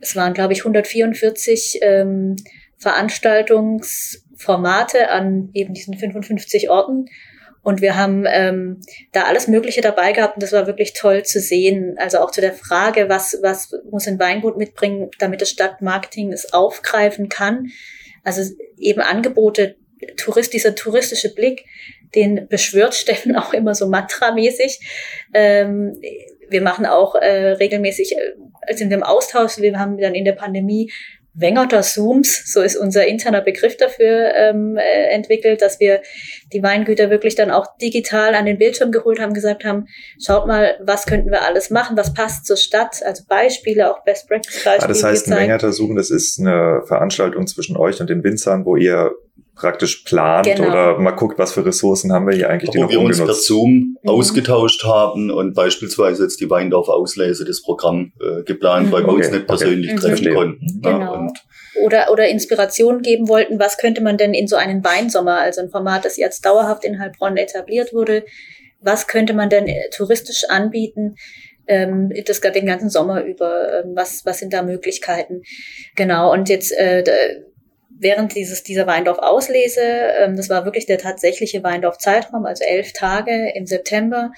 Es waren, glaube ich, 144 ähm, Veranstaltungsformate an eben diesen 55 Orten. Und wir haben ähm, da alles Mögliche dabei gehabt und das war wirklich toll zu sehen. Also auch zu der Frage, was, was muss ein Weingut mitbringen, damit das Stadtmarketing es aufgreifen kann. Also eben Angebote, Tourist, dieser touristische Blick, den beschwört Steffen [LAUGHS] auch immer so mantramäßig. Ähm, wir machen auch äh, regelmäßig, sind wir im Austausch, wir haben dann in der Pandemie Wengerter Zooms, so ist unser interner Begriff dafür ähm, äh, entwickelt, dass wir die Weingüter wirklich dann auch digital an den Bildschirm geholt haben, gesagt haben, schaut mal, was könnten wir alles machen, was passt zur Stadt, also Beispiele, auch Best Practice Beispiele. Ah, das heißt, ein Wengerter Zoom, das ist eine Veranstaltung zwischen euch und den Winzern, wo ihr praktisch plant genau. oder mal guckt, was für Ressourcen haben wir hier eigentlich, die Wo noch wir uns per Zoom mhm. ausgetauscht haben und beispielsweise jetzt die Weindorf Auslese das Programm äh, geplant, mhm. weil wir okay. uns nicht persönlich okay. treffen mhm. konnten. Genau. Ja, oder, oder Inspiration geben wollten, was könnte man denn in so einen Weinsommer, also ein Format, das jetzt dauerhaft in Heilbronn etabliert wurde, was könnte man denn äh, touristisch anbieten, ähm, das den ganzen Sommer über, ähm, was, was sind da Möglichkeiten? Genau, und jetzt äh, während dieses, dieser Weindorf-Auslese, ähm, das war wirklich der tatsächliche Weindorf-Zeitraum, also elf Tage im September,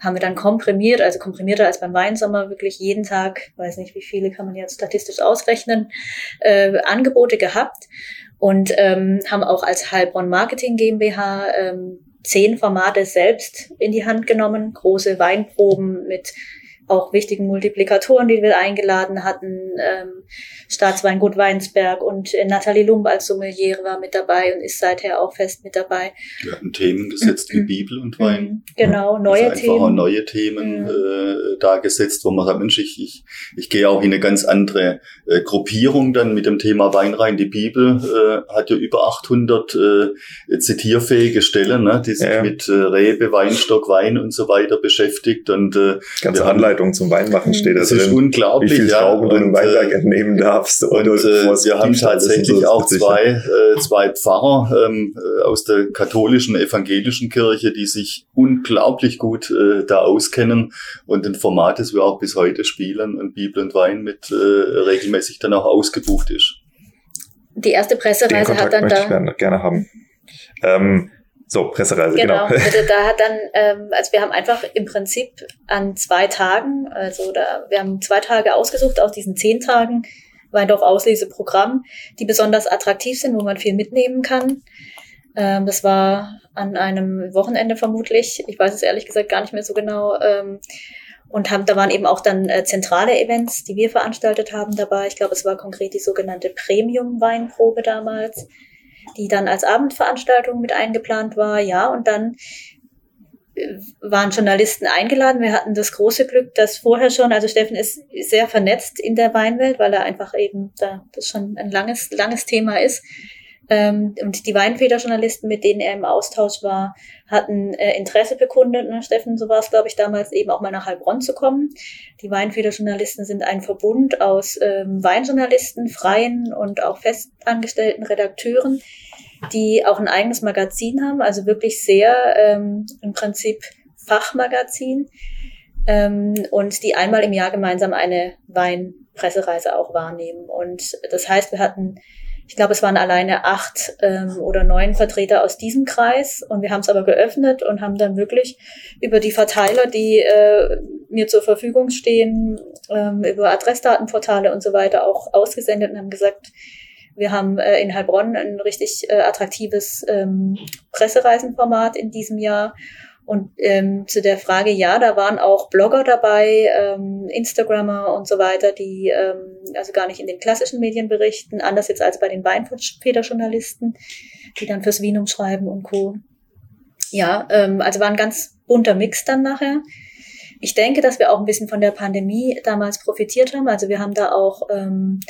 haben wir dann komprimiert, also komprimierter als beim Weinsommer, wirklich jeden Tag, weiß nicht, wie viele kann man jetzt statistisch ausrechnen, äh, Angebote gehabt und ähm, haben auch als Heilbronn Marketing GmbH ähm, zehn Formate selbst in die Hand genommen, große Weinproben mit auch wichtigen Multiplikatoren, die wir eingeladen hatten. Ähm, Staatsweingut Weinsberg und äh, Nathalie Lumb als Sommeliere war mit dabei und ist seither auch fest mit dabei. Wir hatten Themen gesetzt wie Bibel und Wein. Mhm. Genau, neue also Themen. neue Themen mhm. äh, da gesetzt, wo man sagt, Mensch, ich, ich, ich gehe auch in eine ganz andere äh, Gruppierung dann mit dem Thema Wein rein. Die Bibel äh, hat ja über 800 äh, zitierfähige Stellen, ne, die sich ja. mit äh, Rebe, Weinstock, Wein und so weiter beschäftigt und äh, ganze Anleitung Anleitung zum Weinmachen steht das ist unglaublich, wie viel Trauben ja. du im Weinberg äh, entnehmen darfst. Und, und äh, wir haben tatsächlich auch zwei, äh, zwei Pfarrer ähm, äh, aus der katholischen, evangelischen Kirche, die sich unglaublich gut äh, da auskennen und ein Format, das wir auch bis heute spielen und Bibel und Wein mit äh, regelmäßig dann auch ausgebucht ist. Die erste Pressereise hat dann da... Ich gerne, gerne haben. Ähm, so, Pressereise, genau. genau. Also da hat dann, ähm, also wir haben einfach im Prinzip an zwei Tagen, also da, wir haben zwei Tage ausgesucht aus diesen zehn Tagen, Weindorf Ausleseprogramm, die besonders attraktiv sind, wo man viel mitnehmen kann. Ähm, das war an einem Wochenende vermutlich, ich weiß es ehrlich gesagt gar nicht mehr so genau. Ähm, und haben, da waren eben auch dann äh, zentrale Events, die wir veranstaltet haben dabei. Ich glaube, es war konkret die sogenannte Premium-Weinprobe damals die dann als Abendveranstaltung mit eingeplant war, ja, und dann äh, waren Journalisten eingeladen. Wir hatten das große Glück, dass vorher schon, also Steffen ist sehr vernetzt in der Weinwelt, weil er einfach eben da das schon ein langes, langes Thema ist. Ähm, und die Weinfederjournalisten, mit denen er im Austausch war, hatten äh, Interesse bekundet. Ne? Steffen, so war es, glaube ich, damals eben auch mal nach Heilbronn zu kommen. Die Weinfederjournalisten sind ein Verbund aus ähm, Weinjournalisten, freien und auch festangestellten Redakteuren, die auch ein eigenes Magazin haben, also wirklich sehr ähm, im Prinzip Fachmagazin ähm, und die einmal im Jahr gemeinsam eine Weinpressereise auch wahrnehmen. Und das heißt, wir hatten ich glaube, es waren alleine acht ähm, oder neun Vertreter aus diesem Kreis. Und wir haben es aber geöffnet und haben dann wirklich über die Verteiler, die äh, mir zur Verfügung stehen, ähm, über Adressdatenportale und so weiter auch ausgesendet und haben gesagt, wir haben äh, in Heilbronn ein richtig äh, attraktives ähm, Pressereisenformat in diesem Jahr und ähm, zu der Frage, ja, da waren auch Blogger dabei, ähm, Instagrammer und so weiter, die ähm, also gar nicht in den klassischen Medien berichten, anders jetzt als bei den Weinfederjournalisten, die dann fürs Wienum schreiben und Co. Ja, ähm, also war ein ganz bunter Mix dann nachher. Ich denke, dass wir auch ein bisschen von der Pandemie damals profitiert haben. Also wir haben da auch ähm,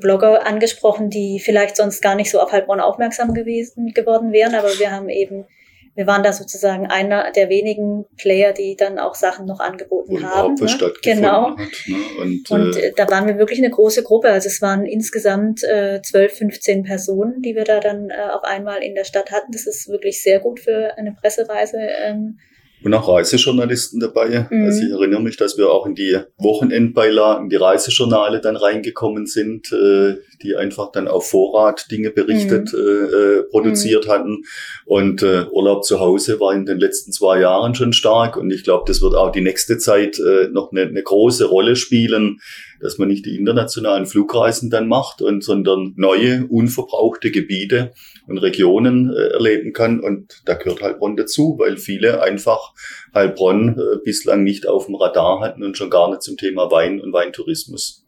Blogger angesprochen, die vielleicht sonst gar nicht so auf Heilbronn aufmerksam gewesen geworden wären, aber wir haben eben wir waren da sozusagen einer der wenigen Player, die dann auch Sachen noch angeboten Und haben. Ne? Genau. Hat, ne? Und, und äh, da waren wir wirklich eine große Gruppe. Also es waren insgesamt äh, 12, 15 Personen, die wir da dann äh, auf einmal in der Stadt hatten. Das ist wirklich sehr gut für eine Pressereise. Ähm, Und auch Reisejournalisten dabei. Mhm. Also ich erinnere mich, dass wir auch in die Wochenendbeilagen, die Reisejournale dann reingekommen sind, äh, die einfach dann auf Vorrat Dinge berichtet, mhm. äh, äh produziert mhm. hatten. Und äh, Urlaub zu Hause war in den letzten zwei Jahren schon stark. Und ich glaube, das wird auch die nächste Zeit äh, noch eine, eine große Rolle spielen, dass man nicht die internationalen Flugreisen dann macht, und, sondern neue, unverbrauchte Gebiete und Regionen äh, erleben kann. Und da gehört Heilbronn dazu, weil viele einfach Heilbronn äh, bislang nicht auf dem Radar hatten und schon gar nicht zum Thema Wein und Weintourismus.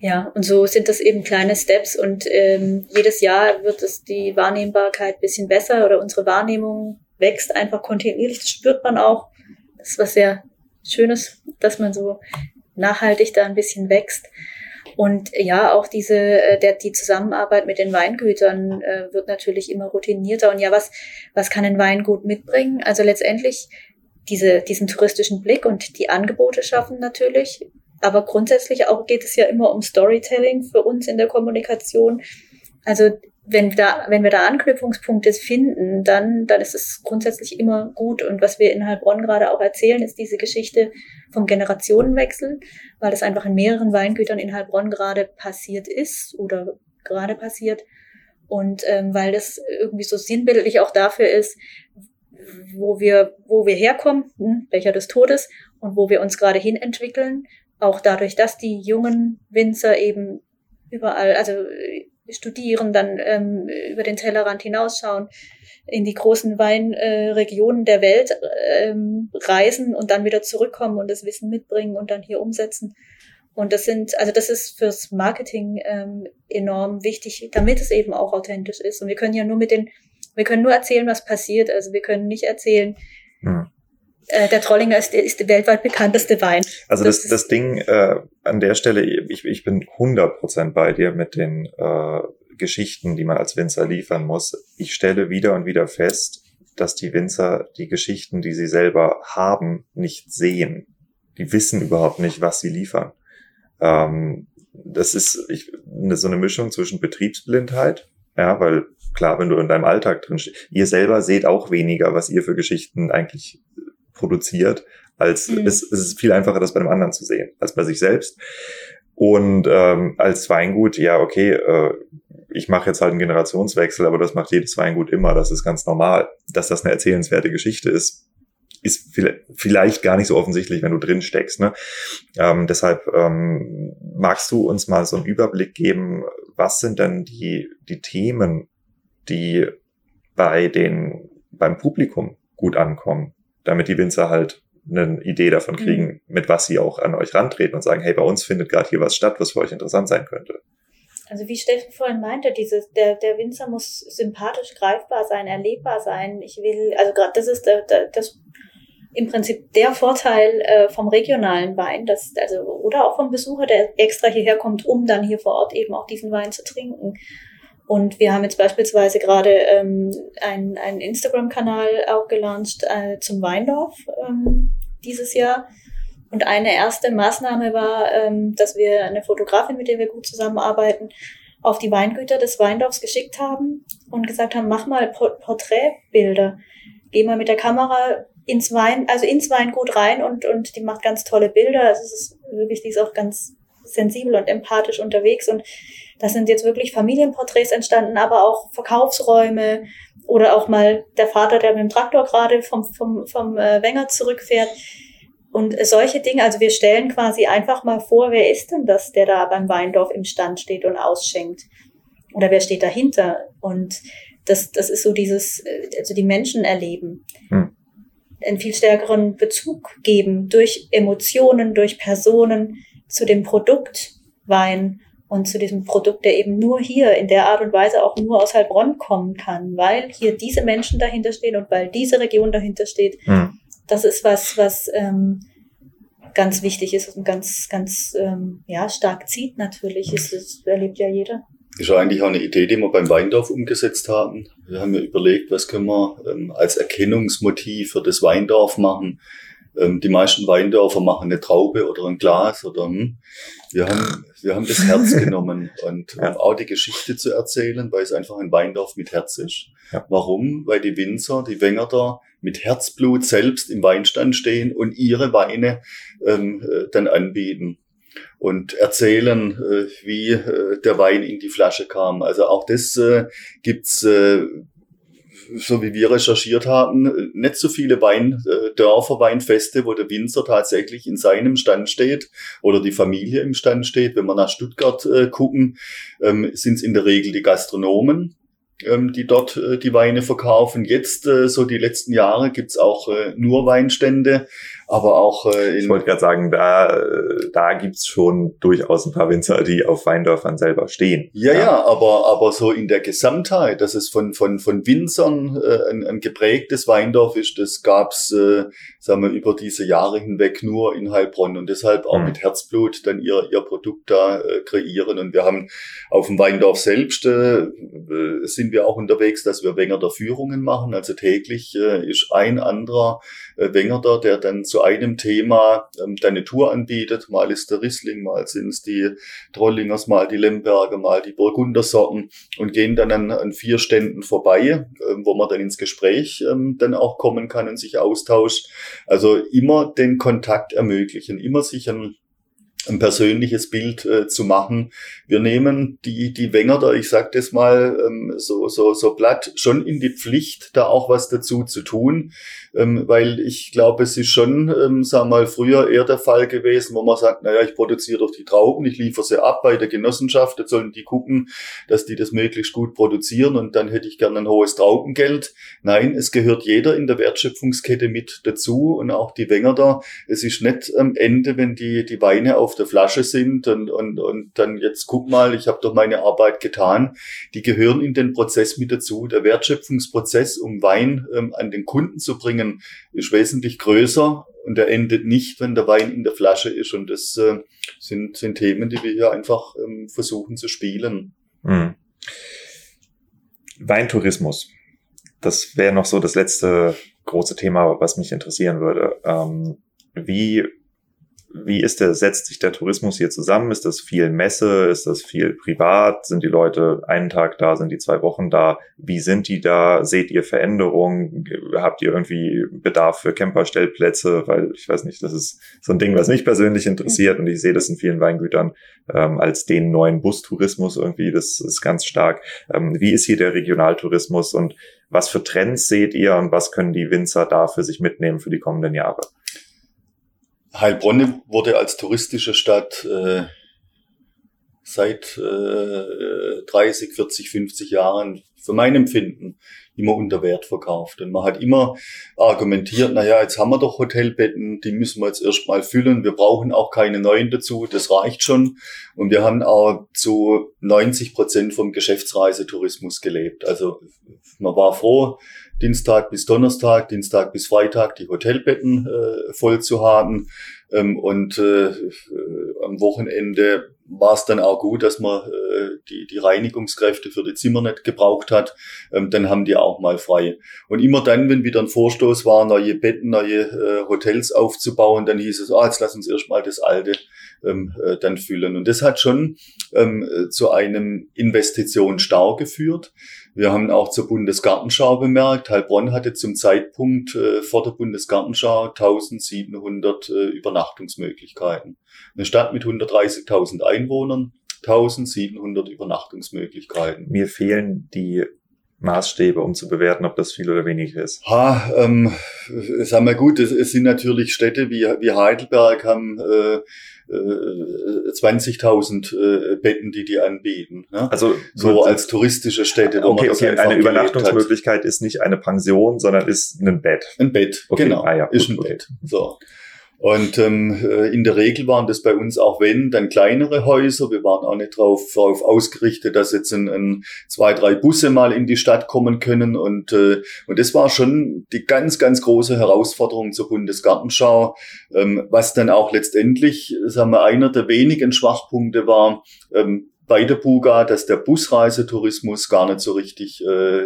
Ja, und so sind das eben kleine Steps und ähm, jedes Jahr wird es die Wahrnehmbarkeit bisschen besser oder unsere Wahrnehmung wächst einfach kontinuierlich. Das spürt man auch. Das ist was sehr Schönes, dass man so nachhaltig da ein bisschen wächst. Und ja, auch diese, äh, der, die Zusammenarbeit mit den Weingütern äh, wird natürlich immer routinierter. Und ja, was, was kann ein Weingut mitbringen? Also letztendlich diese, diesen touristischen Blick und die Angebote schaffen natürlich. Aber grundsätzlich auch geht es ja immer um Storytelling für uns in der Kommunikation. Also wenn, da, wenn wir da Anknüpfungspunkte finden, dann, dann ist es grundsätzlich immer gut. Und was wir in Heilbronn gerade auch erzählen, ist diese Geschichte vom Generationenwechsel, weil das einfach in mehreren Weingütern in Heilbronn gerade passiert ist oder gerade passiert. Und ähm, weil das irgendwie so sinnbildlich auch dafür ist, wo wir, wo wir herkommen, hm, welcher des Todes und wo wir uns gerade hin entwickeln. Auch dadurch, dass die jungen Winzer eben überall, also studieren, dann ähm, über den Tellerrand hinausschauen, in die großen Weinregionen äh, der Welt ähm, reisen und dann wieder zurückkommen und das Wissen mitbringen und dann hier umsetzen. Und das sind, also das ist fürs Marketing ähm, enorm wichtig, damit es eben auch authentisch ist. Und wir können ja nur mit den, wir können nur erzählen, was passiert. Also wir können nicht erzählen. Äh, der Trollinger ist, ist der weltweit bekannteste Wein. Also das, das, das Ding äh, an der Stelle, ich, ich bin 100% bei dir mit den äh, Geschichten, die man als Winzer liefern muss. Ich stelle wieder und wieder fest, dass die Winzer die Geschichten, die sie selber haben, nicht sehen. Die wissen überhaupt nicht, was sie liefern. Ähm, das ist ich, eine, so eine Mischung zwischen Betriebsblindheit, ja, weil klar, wenn du in deinem Alltag drin stehst, ihr selber seht auch weniger, was ihr für Geschichten eigentlich produziert, als mhm. es, es ist viel einfacher, das bei einem anderen zu sehen, als bei sich selbst. Und ähm, als Weingut, ja, okay, äh, ich mache jetzt halt einen Generationswechsel, aber das macht jedes Weingut immer, das ist ganz normal. Dass das eine erzählenswerte Geschichte ist, ist vielleicht gar nicht so offensichtlich, wenn du drin steckst. Ne? Ähm, deshalb ähm, magst du uns mal so einen Überblick geben, was sind denn die, die Themen, die bei den, beim Publikum gut ankommen, damit die Winzer halt eine Idee davon kriegen, mhm. mit was sie auch an euch rantreten und sagen, hey, bei uns findet gerade hier was statt, was für euch interessant sein könnte. Also wie Steffen vorhin meinte, dieses, der, der Winzer muss sympathisch greifbar sein, erlebbar sein. Ich will, also gerade das ist der, der, das im Prinzip der Vorteil äh, vom regionalen Wein, dass, also, oder auch vom Besucher, der extra hierher kommt, um dann hier vor Ort eben auch diesen Wein zu trinken. Und wir haben jetzt beispielsweise gerade ähm, einen, einen Instagram-Kanal auch gelauncht äh, zum Weindorf ähm, dieses Jahr und eine erste Maßnahme war, ähm, dass wir eine Fotografin, mit der wir gut zusammenarbeiten, auf die Weingüter des Weindorfs geschickt haben und gesagt haben, mach mal Porträtbilder. Geh mal mit der Kamera ins Wein, also ins Weingut rein und, und die macht ganz tolle Bilder. Also es ist wirklich, die ist auch ganz sensibel und empathisch unterwegs und da sind jetzt wirklich Familienporträts entstanden, aber auch Verkaufsräume oder auch mal der Vater, der mit dem Traktor gerade vom, vom, vom äh, Wenger zurückfährt. Und solche Dinge, also wir stellen quasi einfach mal vor, wer ist denn das, der da beim Weindorf im Stand steht und ausschenkt? Oder wer steht dahinter? Und das, das ist so dieses, also die Menschen erleben. Hm. Einen viel stärkeren Bezug geben durch Emotionen, durch Personen zu dem Produkt Wein und zu diesem Produkt, der eben nur hier in der Art und Weise auch nur aus Heilbronn kommen kann, weil hier diese Menschen dahinter stehen und weil diese Region dahinter steht. Hm das ist was, was ähm, ganz wichtig ist und ganz, ganz ähm, ja, stark zieht natürlich. Ist, das erlebt ja jeder. Ist ja eigentlich auch eine Idee, die wir beim Weindorf umgesetzt haben. Wir haben ja überlegt, was können wir ähm, als Erkennungsmotiv für das Weindorf machen. Ähm, die meisten Weindörfer machen eine Traube oder ein Glas oder hm. wir haben wir haben das Herz [LAUGHS] genommen und ja. auch die Geschichte zu erzählen, weil es einfach ein Weindorf mit Herz ist. Ja. Warum? Weil die Winzer, die Wengerder mit Herzblut selbst im Weinstand stehen und ihre Weine ähm, äh, dann anbieten und erzählen, äh, wie äh, der Wein in die Flasche kam. Also auch das äh, gibt's äh, so wie wir recherchiert haben, nicht so viele Weindörfer, Weinfeste, wo der Winzer tatsächlich in seinem Stand steht oder die Familie im Stand steht. Wenn wir nach Stuttgart äh, gucken, ähm, sind es in der Regel die Gastronomen, ähm, die dort äh, die Weine verkaufen. Jetzt, äh, so die letzten Jahre, gibt's auch äh, nur Weinstände aber auch äh, in Ich wollte gerade sagen, da, da gibt's schon durchaus ein paar Winzer, die auf Weindörfern selber stehen. Ja, ja, ja aber, aber so in der Gesamtheit, dass es von, von, von Winzern äh, ein, ein geprägtes Weindorf ist, das gab's äh, sagen wir, über diese Jahre hinweg nur in Heilbronn und deshalb auch mhm. mit Herzblut dann ihr, ihr Produkt da äh, kreieren. Und wir haben auf dem Weindorf selbst äh, äh sind wir auch unterwegs, dass wir Wengerder Führungen machen. Also täglich äh, ist ein anderer äh, Wengerder, der dann zu einem Thema ähm, deine Tour anbietet. Mal ist der Rissling, mal sind es die Trollingers, mal die Lemberger, mal die Burgundersorten und gehen dann an, an vier Ständen vorbei, ähm, wo man dann ins Gespräch ähm, dann auch kommen kann und sich austauscht. Also immer den Kontakt ermöglichen, immer sich ein ein persönliches Bild äh, zu machen. Wir nehmen die, die Wenger ich sag das mal ähm, so, so, so platt, schon in die Pflicht, da auch was dazu zu tun ähm, weil ich glaube, es ist schon, ähm, sagen wir mal, früher eher der Fall gewesen, wo man sagt, naja, ich produziere doch die Trauben, ich liefere sie ab bei der Genossenschaft, jetzt sollen die gucken, dass die das möglichst gut produzieren und dann hätte ich gerne ein hohes Traubengeld. Nein, es gehört jeder in der Wertschöpfungskette mit dazu und auch die Wenger da. Es ist nicht am Ende, wenn die, die Weine auf der Flasche sind und, und, und dann jetzt guck mal, ich habe doch meine Arbeit getan. Die gehören in den Prozess mit dazu. Der Wertschöpfungsprozess, um Wein ähm, an den Kunden zu bringen, bringen, ist wesentlich größer und er endet nicht, wenn der Wein in der Flasche ist. Und das äh, sind, sind Themen, die wir hier einfach ähm, versuchen zu spielen. Mhm. Weintourismus. Das wäre noch so das letzte große Thema, was mich interessieren würde. Ähm, wie wie ist der, setzt sich der Tourismus hier zusammen? Ist das viel Messe? Ist das viel privat? Sind die Leute einen Tag da? Sind die zwei Wochen da? Wie sind die da? Seht ihr Veränderungen? Habt ihr irgendwie Bedarf für Camperstellplätze? Weil ich weiß nicht, das ist so ein Ding, was mich persönlich interessiert und ich sehe das in vielen Weingütern ähm, als den neuen Bustourismus irgendwie. Das ist ganz stark. Ähm, wie ist hier der Regionaltourismus und was für Trends seht ihr und was können die Winzer da für sich mitnehmen für die kommenden Jahre? Heilbronn wurde als touristische Stadt äh, seit äh, 30, 40, 50 Jahren für mein Empfinden immer unter Wert verkauft. Und man hat immer argumentiert, na ja, jetzt haben wir doch Hotelbetten, die müssen wir jetzt erstmal füllen. Wir brauchen auch keine neuen dazu, das reicht schon. Und wir haben auch zu 90 Prozent vom Geschäftsreisetourismus gelebt. Also man war froh, Dienstag bis Donnerstag, Dienstag bis Freitag die Hotelbetten äh, voll zu haben. Ähm, und äh, äh, am Wochenende war es dann auch gut, dass man äh, die, die Reinigungskräfte für die Zimmer nicht gebraucht hat. Ähm, dann haben die auch mal frei. Und immer dann, wenn wieder ein Vorstoß war, neue Betten, neue äh, Hotels aufzubauen, dann hieß es, ah, jetzt lass uns erstmal das alte ähm, äh, dann füllen. Und das hat schon ähm, äh, zu einem Investitionsstau geführt. Wir haben auch zur Bundesgartenschau bemerkt, Heilbronn hatte zum Zeitpunkt äh, vor der Bundesgartenschau 1700 äh, Übernachtungsmöglichkeiten. Eine Stadt mit 130.000 Einwohnern, 1700 Übernachtungsmöglichkeiten. Mir fehlen die Maßstäbe, um zu bewerten, ob das viel oder wenig ist? Ha, ähm, sagen wir gut, es, es sind natürlich Städte wie, wie Heidelberg haben äh, 20.000 äh, äh, Betten, die die anbieten. Ne? Also so als touristische Städte. Okay, okay. eine Übernachtungsmöglichkeit ist nicht eine Pension, sondern ist ein Bett. Ein Bett, okay. genau. Ah, ja, gut, ist ein gut. Bett. So. Und ähm, äh, in der Regel waren das bei uns auch wenn, dann kleinere Häuser. Wir waren auch nicht darauf drauf ausgerichtet, dass jetzt ein, ein, zwei, drei Busse mal in die Stadt kommen können. Und, äh, und das war schon die ganz, ganz große Herausforderung zur Bundesgartenschau, ähm, was dann auch letztendlich, sagen wir, einer der wenigen Schwachpunkte war, ähm, bei der Buga, dass der Busreisetourismus gar nicht so richtig äh,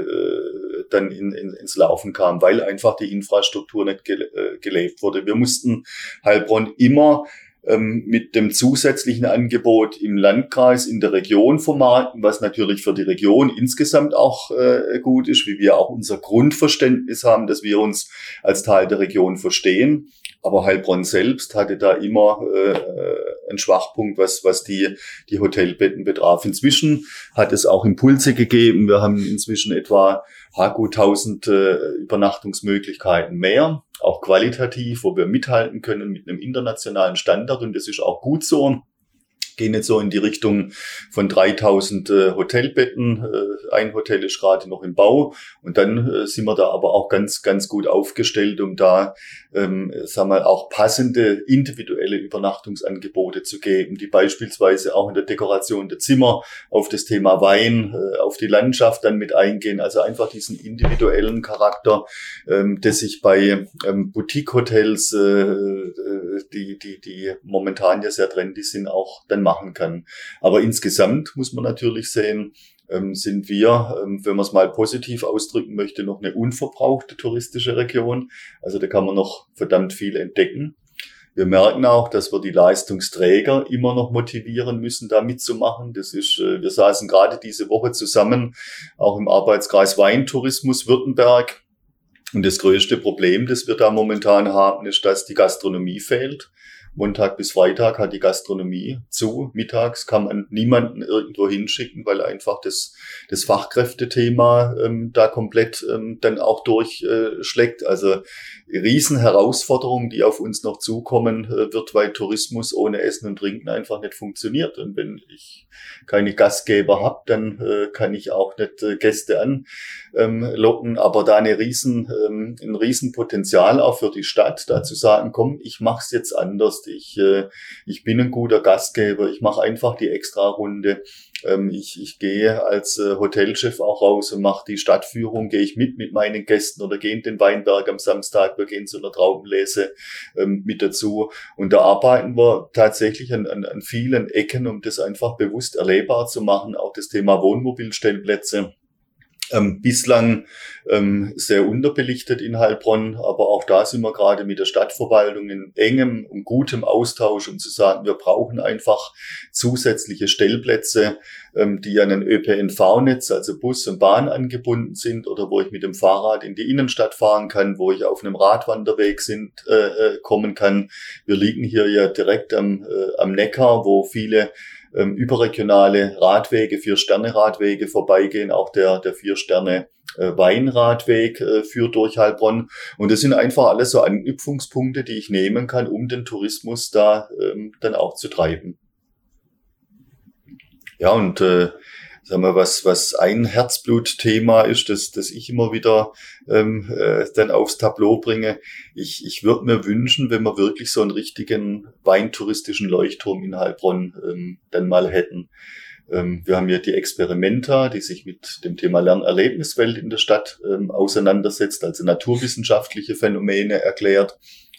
dann in, in, ins Laufen kam, weil einfach die Infrastruktur nicht ge äh, gelebt wurde. Wir mussten Heilbronn immer ähm, mit dem zusätzlichen Angebot im Landkreis, in der Region vermarkten, was natürlich für die Region insgesamt auch äh, gut ist, wie wir auch unser Grundverständnis haben, dass wir uns als Teil der Region verstehen. Aber Heilbronn selbst hatte da immer äh, einen Schwachpunkt, was, was die, die Hotelbetten betraf. Inzwischen hat es auch Impulse gegeben. Wir haben inzwischen etwa Haku 1000 äh, Übernachtungsmöglichkeiten mehr, auch qualitativ, wo wir mithalten können mit einem internationalen Standard. Und das ist auch gut so gehen jetzt so in die Richtung von 3000 äh, Hotelbetten. Äh, ein Hotel ist gerade noch im Bau und dann äh, sind wir da aber auch ganz, ganz gut aufgestellt, um da, ähm, sagen wir, auch passende individuelle Übernachtungsangebote zu geben, die beispielsweise auch in der Dekoration der Zimmer auf das Thema Wein, äh, auf die Landschaft dann mit eingehen. Also einfach diesen individuellen Charakter, ähm, der sich bei ähm, Boutique-Hotels, äh, äh, die, die, die momentan ja sehr trendy sind, auch dann machen kann. Aber insgesamt muss man natürlich sehen, ähm, sind wir, ähm, wenn man es mal positiv ausdrücken möchte, noch eine unverbrauchte touristische Region. Also da kann man noch verdammt viel entdecken. Wir merken auch, dass wir die Leistungsträger immer noch motivieren müssen, da mitzumachen. Das ist, äh, wir saßen gerade diese Woche zusammen, auch im Arbeitskreis Weintourismus Württemberg. Und das größte Problem, das wir da momentan haben, ist, dass die Gastronomie fehlt. Montag bis Freitag hat die Gastronomie zu. Mittags kann man niemanden irgendwo hinschicken, weil einfach das, das Fachkräftethema ähm, da komplett ähm, dann auch durchschlägt. Äh, also Riesenherausforderung, die auf uns noch zukommen äh, wird, weil Tourismus ohne Essen und Trinken einfach nicht funktioniert. Und wenn ich keine Gastgeber habe, dann äh, kann ich auch nicht äh, Gäste anlocken. Ähm, Aber da eine riesen, ähm, ein Riesenpotenzial auch für die Stadt, da zu sagen, komm, ich mache es jetzt anders. Ich, äh, ich bin ein guter Gastgeber. Ich mache einfach die Extra-Runde. Ähm, ich, ich gehe als äh, Hotelchef auch raus und mache die Stadtführung, gehe ich mit mit meinen Gästen oder gehe in den Weinberg am Samstag, wir gehen zu einer Traubenlese ähm, mit dazu. Und da arbeiten wir tatsächlich an, an, an vielen Ecken, um das einfach bewusst erlebbar zu machen. Auch das Thema Wohnmobilstellplätze ähm, bislang ähm, sehr unterbelichtet in Heilbronn, aber auch da sind wir gerade mit der Stadtverwaltung in engem und gutem Austausch, um zu sagen, wir brauchen einfach zusätzliche Stellplätze, ähm, die an ein ÖPNV-Netz, also Bus und Bahn angebunden sind oder wo ich mit dem Fahrrad in die Innenstadt fahren kann, wo ich auf einem Radwanderweg sind, äh, äh kommen kann. Wir liegen hier ja direkt am, äh, am Neckar, wo viele ähm, überregionale Radwege, Vier-Sterne-Radwege vorbeigehen. Auch der, der Vier-Sterne äh, Weinradweg äh, führt durch Heilbronn. Und das sind einfach alles so Anknüpfungspunkte, die ich nehmen kann, um den Tourismus da ähm, dann auch zu treiben. Ja, und äh, sagen wir, was, was ein Herzblutthema ist, das, das ich immer wieder ähm, äh, dann aufs Tableau bringe. Ich, ich würde mir wünschen, wenn wir wirklich so einen richtigen weintouristischen Leuchtturm in Heilbronn ähm, dann mal hätten. Ähm, wir haben ja die Experimenta, die sich mit dem Thema Lernerlebniswelt in der Stadt ähm, auseinandersetzt, also naturwissenschaftliche Phänomene erklärt.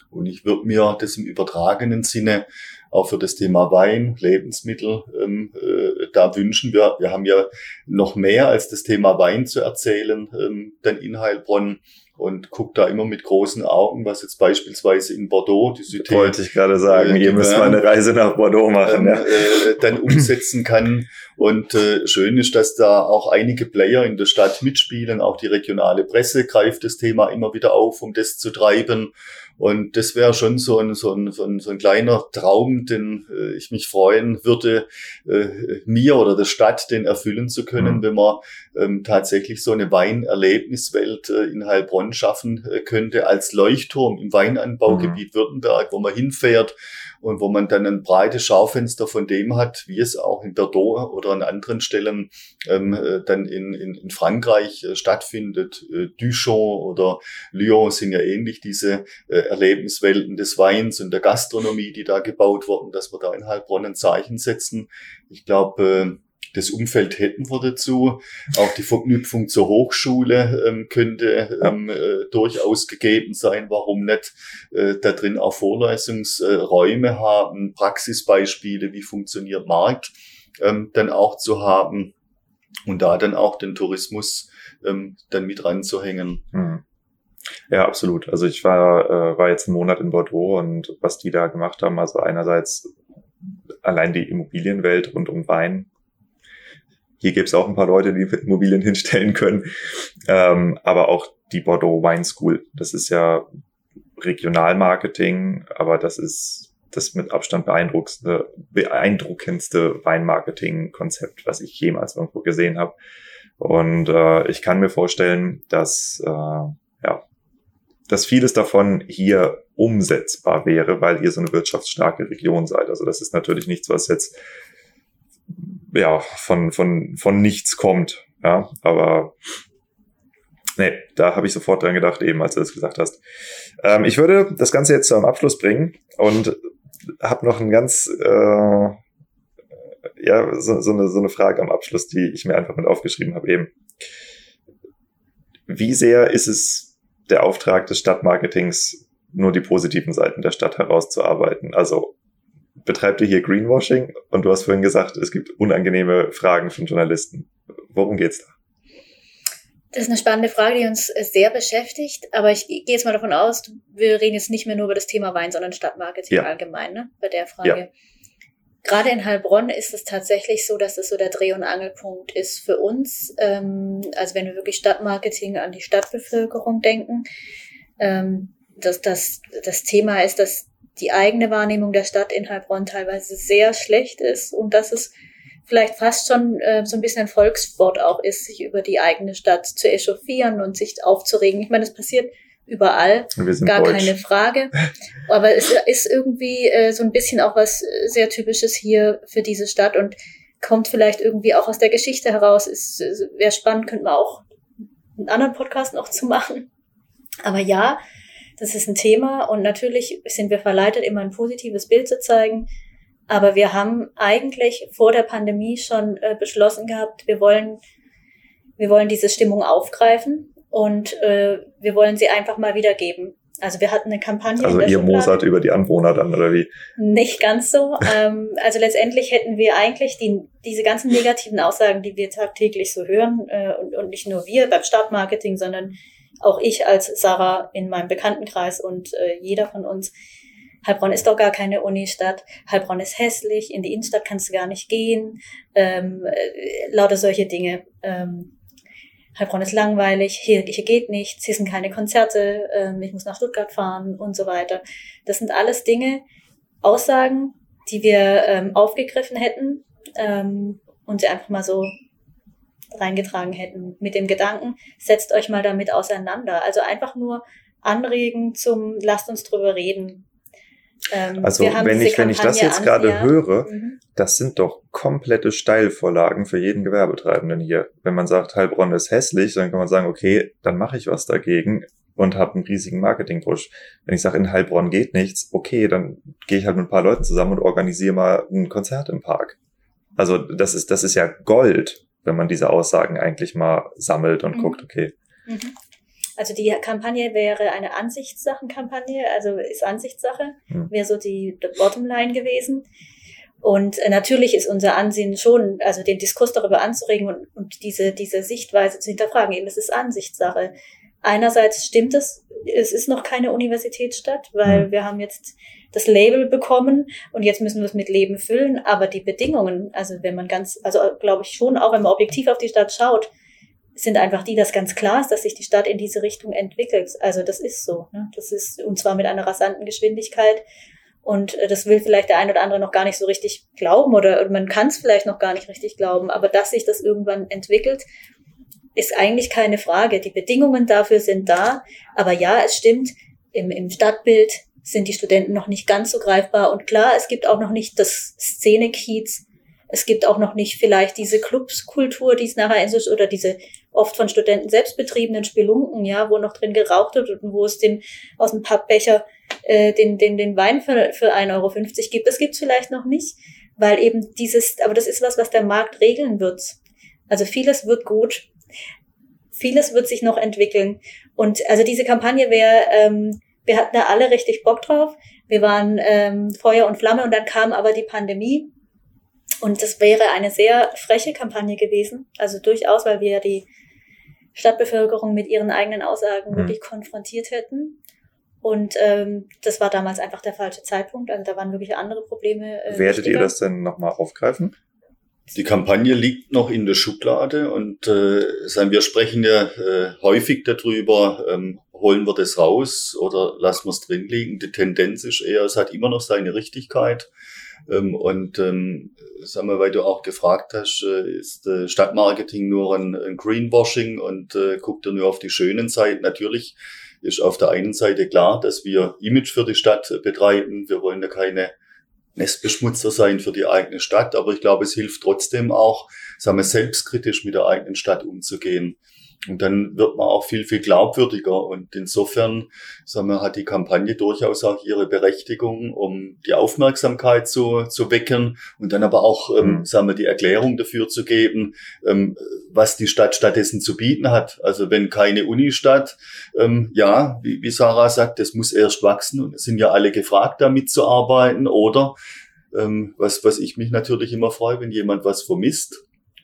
Und ich würde mir das im übertragenen Sinne auch für das Thema Wein, Lebensmittel ähm, äh, da wünschen. Wir, wir haben ja noch mehr als das Thema Wein zu erzählen, ähm, denn in Heilbronn und guckt da immer mit großen Augen, was jetzt beispielsweise in Bordeaux, die Südtee, Wollte ich gerade sagen, äh, hier müssen wir eine Reise nach Bordeaux machen. Ähm, ja. äh, dann [LAUGHS] umsetzen kann. Und äh, schön ist, dass da auch einige Player in der Stadt mitspielen. Auch die regionale Presse greift das Thema immer wieder auf, um das zu treiben. Und das wäre schon so ein, so, ein, so, ein, so ein kleiner Traum, den äh, ich mich freuen würde, äh, mir oder der Stadt den erfüllen zu können, mhm. wenn man ähm, tatsächlich so eine Weinerlebniswelt äh, in Heilbronn schaffen äh, könnte als Leuchtturm im Weinanbaugebiet mhm. Württemberg, wo man hinfährt und wo man dann ein breites Schaufenster von dem hat, wie es auch in Bordeaux oder an anderen Stellen ähm, äh, dann in, in, in Frankreich äh, stattfindet. Äh, Duchamp oder Lyon sind ja ähnlich diese äh, Erlebniswelten des Weins und der Gastronomie, die da gebaut wurden, dass wir da in Heilbronn ein Zeichen setzen. Ich glaube, äh, das Umfeld hätten wir dazu. Auch die Verknüpfung zur Hochschule ähm, könnte ähm, äh, durchaus gegeben sein. Warum nicht äh, da drin auch Vorlesungsräume äh, haben, Praxisbeispiele, wie funktioniert Markt, ähm, dann auch zu haben und da dann auch den Tourismus ähm, dann mit ranzuhängen. Mhm. Ja, absolut. Also ich war, äh, war jetzt einen Monat in Bordeaux und was die da gemacht haben, also einerseits allein die Immobilienwelt rund um Wein. Hier gäbe es auch ein paar Leute, die Immobilien hinstellen können. Ähm, aber auch die Bordeaux Wine School. Das ist ja Regionalmarketing, aber das ist das mit Abstand beeindruckendste, beeindruckendste Weinmarketing-Konzept, was ich jemals irgendwo gesehen habe. Und äh, ich kann mir vorstellen, dass äh, ja, dass vieles davon hier umsetzbar wäre, weil ihr so eine wirtschaftsstarke Region seid. Also das ist natürlich nichts, was jetzt ja von von von nichts kommt. Ja, aber nee, da habe ich sofort dran gedacht, eben als du das gesagt hast. Ähm, ich würde das Ganze jetzt zu einem Abschluss bringen und habe noch ein ganz äh, ja so, so, eine, so eine Frage am Abschluss, die ich mir einfach mit aufgeschrieben habe eben. Wie sehr ist es der Auftrag des Stadtmarketings, nur die positiven Seiten der Stadt herauszuarbeiten? Also betreibt ihr hier Greenwashing? Und du hast vorhin gesagt, es gibt unangenehme Fragen von Journalisten. Worum geht's da? Das ist eine spannende Frage, die uns sehr beschäftigt. Aber ich gehe jetzt mal davon aus, wir reden jetzt nicht mehr nur über das Thema Wein, sondern Stadtmarketing ja. allgemein, ne? Bei der Frage. Ja. Gerade in Heilbronn ist es tatsächlich so, dass es so der Dreh- und Angelpunkt ist für uns. Ähm, also wenn wir wirklich Stadtmarketing an die Stadtbevölkerung denken, ähm, dass das, das Thema ist, dass die eigene Wahrnehmung der Stadt in Heilbronn teilweise sehr schlecht ist und dass es vielleicht fast schon äh, so ein bisschen ein Volkssport auch ist, sich über die eigene Stadt zu echauffieren und sich aufzuregen. Ich meine, das passiert überall, gar Deutsch. keine Frage. [LAUGHS] Aber es ist irgendwie äh, so ein bisschen auch was sehr Typisches hier für diese Stadt und kommt vielleicht irgendwie auch aus der Geschichte heraus. Ist wäre spannend, könnte man auch einen anderen Podcast noch zu machen. Aber ja, das ist ein Thema und natürlich sind wir verleitet, immer ein positives Bild zu zeigen. Aber wir haben eigentlich vor der Pandemie schon äh, beschlossen gehabt, wir wollen, wir wollen diese Stimmung aufgreifen und äh, wir wollen sie einfach mal wiedergeben. Also wir hatten eine Kampagne. Also ihr Mozart über die Anwohner dann, oder wie? Nicht ganz so. ähm, also letztendlich hätten wir eigentlich die, diese ganzen negativen Aussagen, die wir tagtäglich so hören, äh, und, und nicht nur wir beim Stadtmarketing, sondern auch ich als Sarah in meinem Bekanntenkreis und äh, jeder von uns. Heilbronn ist doch gar keine Unistadt. Heilbronn ist hässlich. In die Innenstadt kannst du gar nicht gehen. Ähm, äh, lauter solche Dinge. Ähm, Heilbronn ist langweilig, hier, hier geht nichts, hier sind keine Konzerte, ähm, ich muss nach Stuttgart fahren und so weiter. Das sind alles Dinge, Aussagen, die wir ähm, aufgegriffen hätten ähm, und sie einfach mal so reingetragen hätten mit dem Gedanken, setzt euch mal damit auseinander. Also einfach nur anregen zum, lasst uns drüber reden. Ähm, also wenn ich, wenn ich das jetzt gerade höre, mhm. das sind doch komplette Steilvorlagen für jeden Gewerbetreibenden hier. Wenn man sagt, Heilbronn ist hässlich, dann kann man sagen, okay, dann mache ich was dagegen und habe einen riesigen Marketing-Push. Wenn ich sage, in Heilbronn geht nichts, okay, dann gehe ich halt mit ein paar Leuten zusammen und organisiere mal ein Konzert im Park. Also das ist, das ist ja Gold, wenn man diese Aussagen eigentlich mal sammelt und mhm. guckt, okay. Mhm. Also die Kampagne wäre eine Ansichtssachenkampagne, also ist Ansichtssache, mhm. wäre so die, Bottomline gewesen. Und äh, natürlich ist unser Ansehen schon, also den Diskurs darüber anzuregen und, und diese, diese Sichtweise zu hinterfragen. Eben, das ist Ansichtssache. Einerseits stimmt es, es ist noch keine Universitätsstadt, weil mhm. wir haben jetzt das Label bekommen und jetzt müssen wir es mit Leben füllen. Aber die Bedingungen, also wenn man ganz, also glaube ich schon, auch wenn man objektiv auf die Stadt schaut, sind einfach die, dass ganz klar ist, dass sich die Stadt in diese Richtung entwickelt. Also das ist so. Ne? Das ist, und zwar mit einer rasanten Geschwindigkeit. Und äh, das will vielleicht der ein oder andere noch gar nicht so richtig glauben oder, oder man kann es vielleicht noch gar nicht richtig glauben. Aber dass sich das irgendwann entwickelt, ist eigentlich keine Frage. Die Bedingungen dafür sind da. Aber ja, es stimmt, im, im Stadtbild sind die Studenten noch nicht ganz so greifbar. Und klar, es gibt auch noch nicht das Szene-Kiez. Es gibt auch noch nicht vielleicht diese Clubskultur, die es nachher ist, oder diese oft von Studenten selbst betriebenen Spelunken, ja, wo noch drin geraucht wird und wo es den aus dem Pappbecher äh, den, den, den Wein für, für 1,50 Euro gibt. Das gibt's vielleicht noch nicht, weil eben dieses, aber das ist was, was der Markt regeln wird. Also vieles wird gut, vieles wird sich noch entwickeln. Und also diese Kampagne wäre, ähm, wir hatten da alle richtig Bock drauf. Wir waren ähm, Feuer und Flamme und dann kam aber die Pandemie. Und das wäre eine sehr freche Kampagne gewesen. Also durchaus, weil wir ja die Stadtbevölkerung mit ihren eigenen Aussagen Mhm. wirklich konfrontiert hätten. Und ähm, das war damals einfach der falsche Zeitpunkt. Also da waren wirklich andere Probleme. Äh, Werdet ihr wichtiger. das denn nochmal aufgreifen? Die Kampagne liegt noch in der Schublade und äh, sagen wir sprechen ja äh, häufig darüber, ähm, holen wir das raus oder lassen wir es drin liegen. Die Tendenz ist eher, es hat immer noch seine Richtigkeit. Ähm, und ähm, sagen wir, weil du auch gefragt hast, äh, ist äh, Stadtmarketing nur ein, ein Greenwashing und äh, guckt ihr nur auf die schönen Seiten? Natürlich ist auf der einen Seite klar, dass wir Image für die Stadt äh, betreiben. Wir wollen ja keine Nestbeschmutzer sein für die eigene Stadt, aber ich glaube, es hilft trotzdem auch, sagen wir, selbstkritisch mit der eigenen Stadt umzugehen. Und dann wird man auch viel, viel glaubwürdiger. Und insofern, sagen wir, hat die Kampagne durchaus auch ihre Berechtigung, um die Aufmerksamkeit zu, zu wecken und dann aber auch, ähm, Mhm. sagen wir, die Erklärung dafür zu geben, ähm, was die Stadt stattdessen zu bieten hat. Also wenn keine Unistadt, ähm, ja, wie, wie Sarah sagt, das muss erst wachsen und es sind ja alle gefragt, da mitzuarbeiten. Oder ähm, was, was ich mich natürlich immer freue, wenn jemand was vermisst,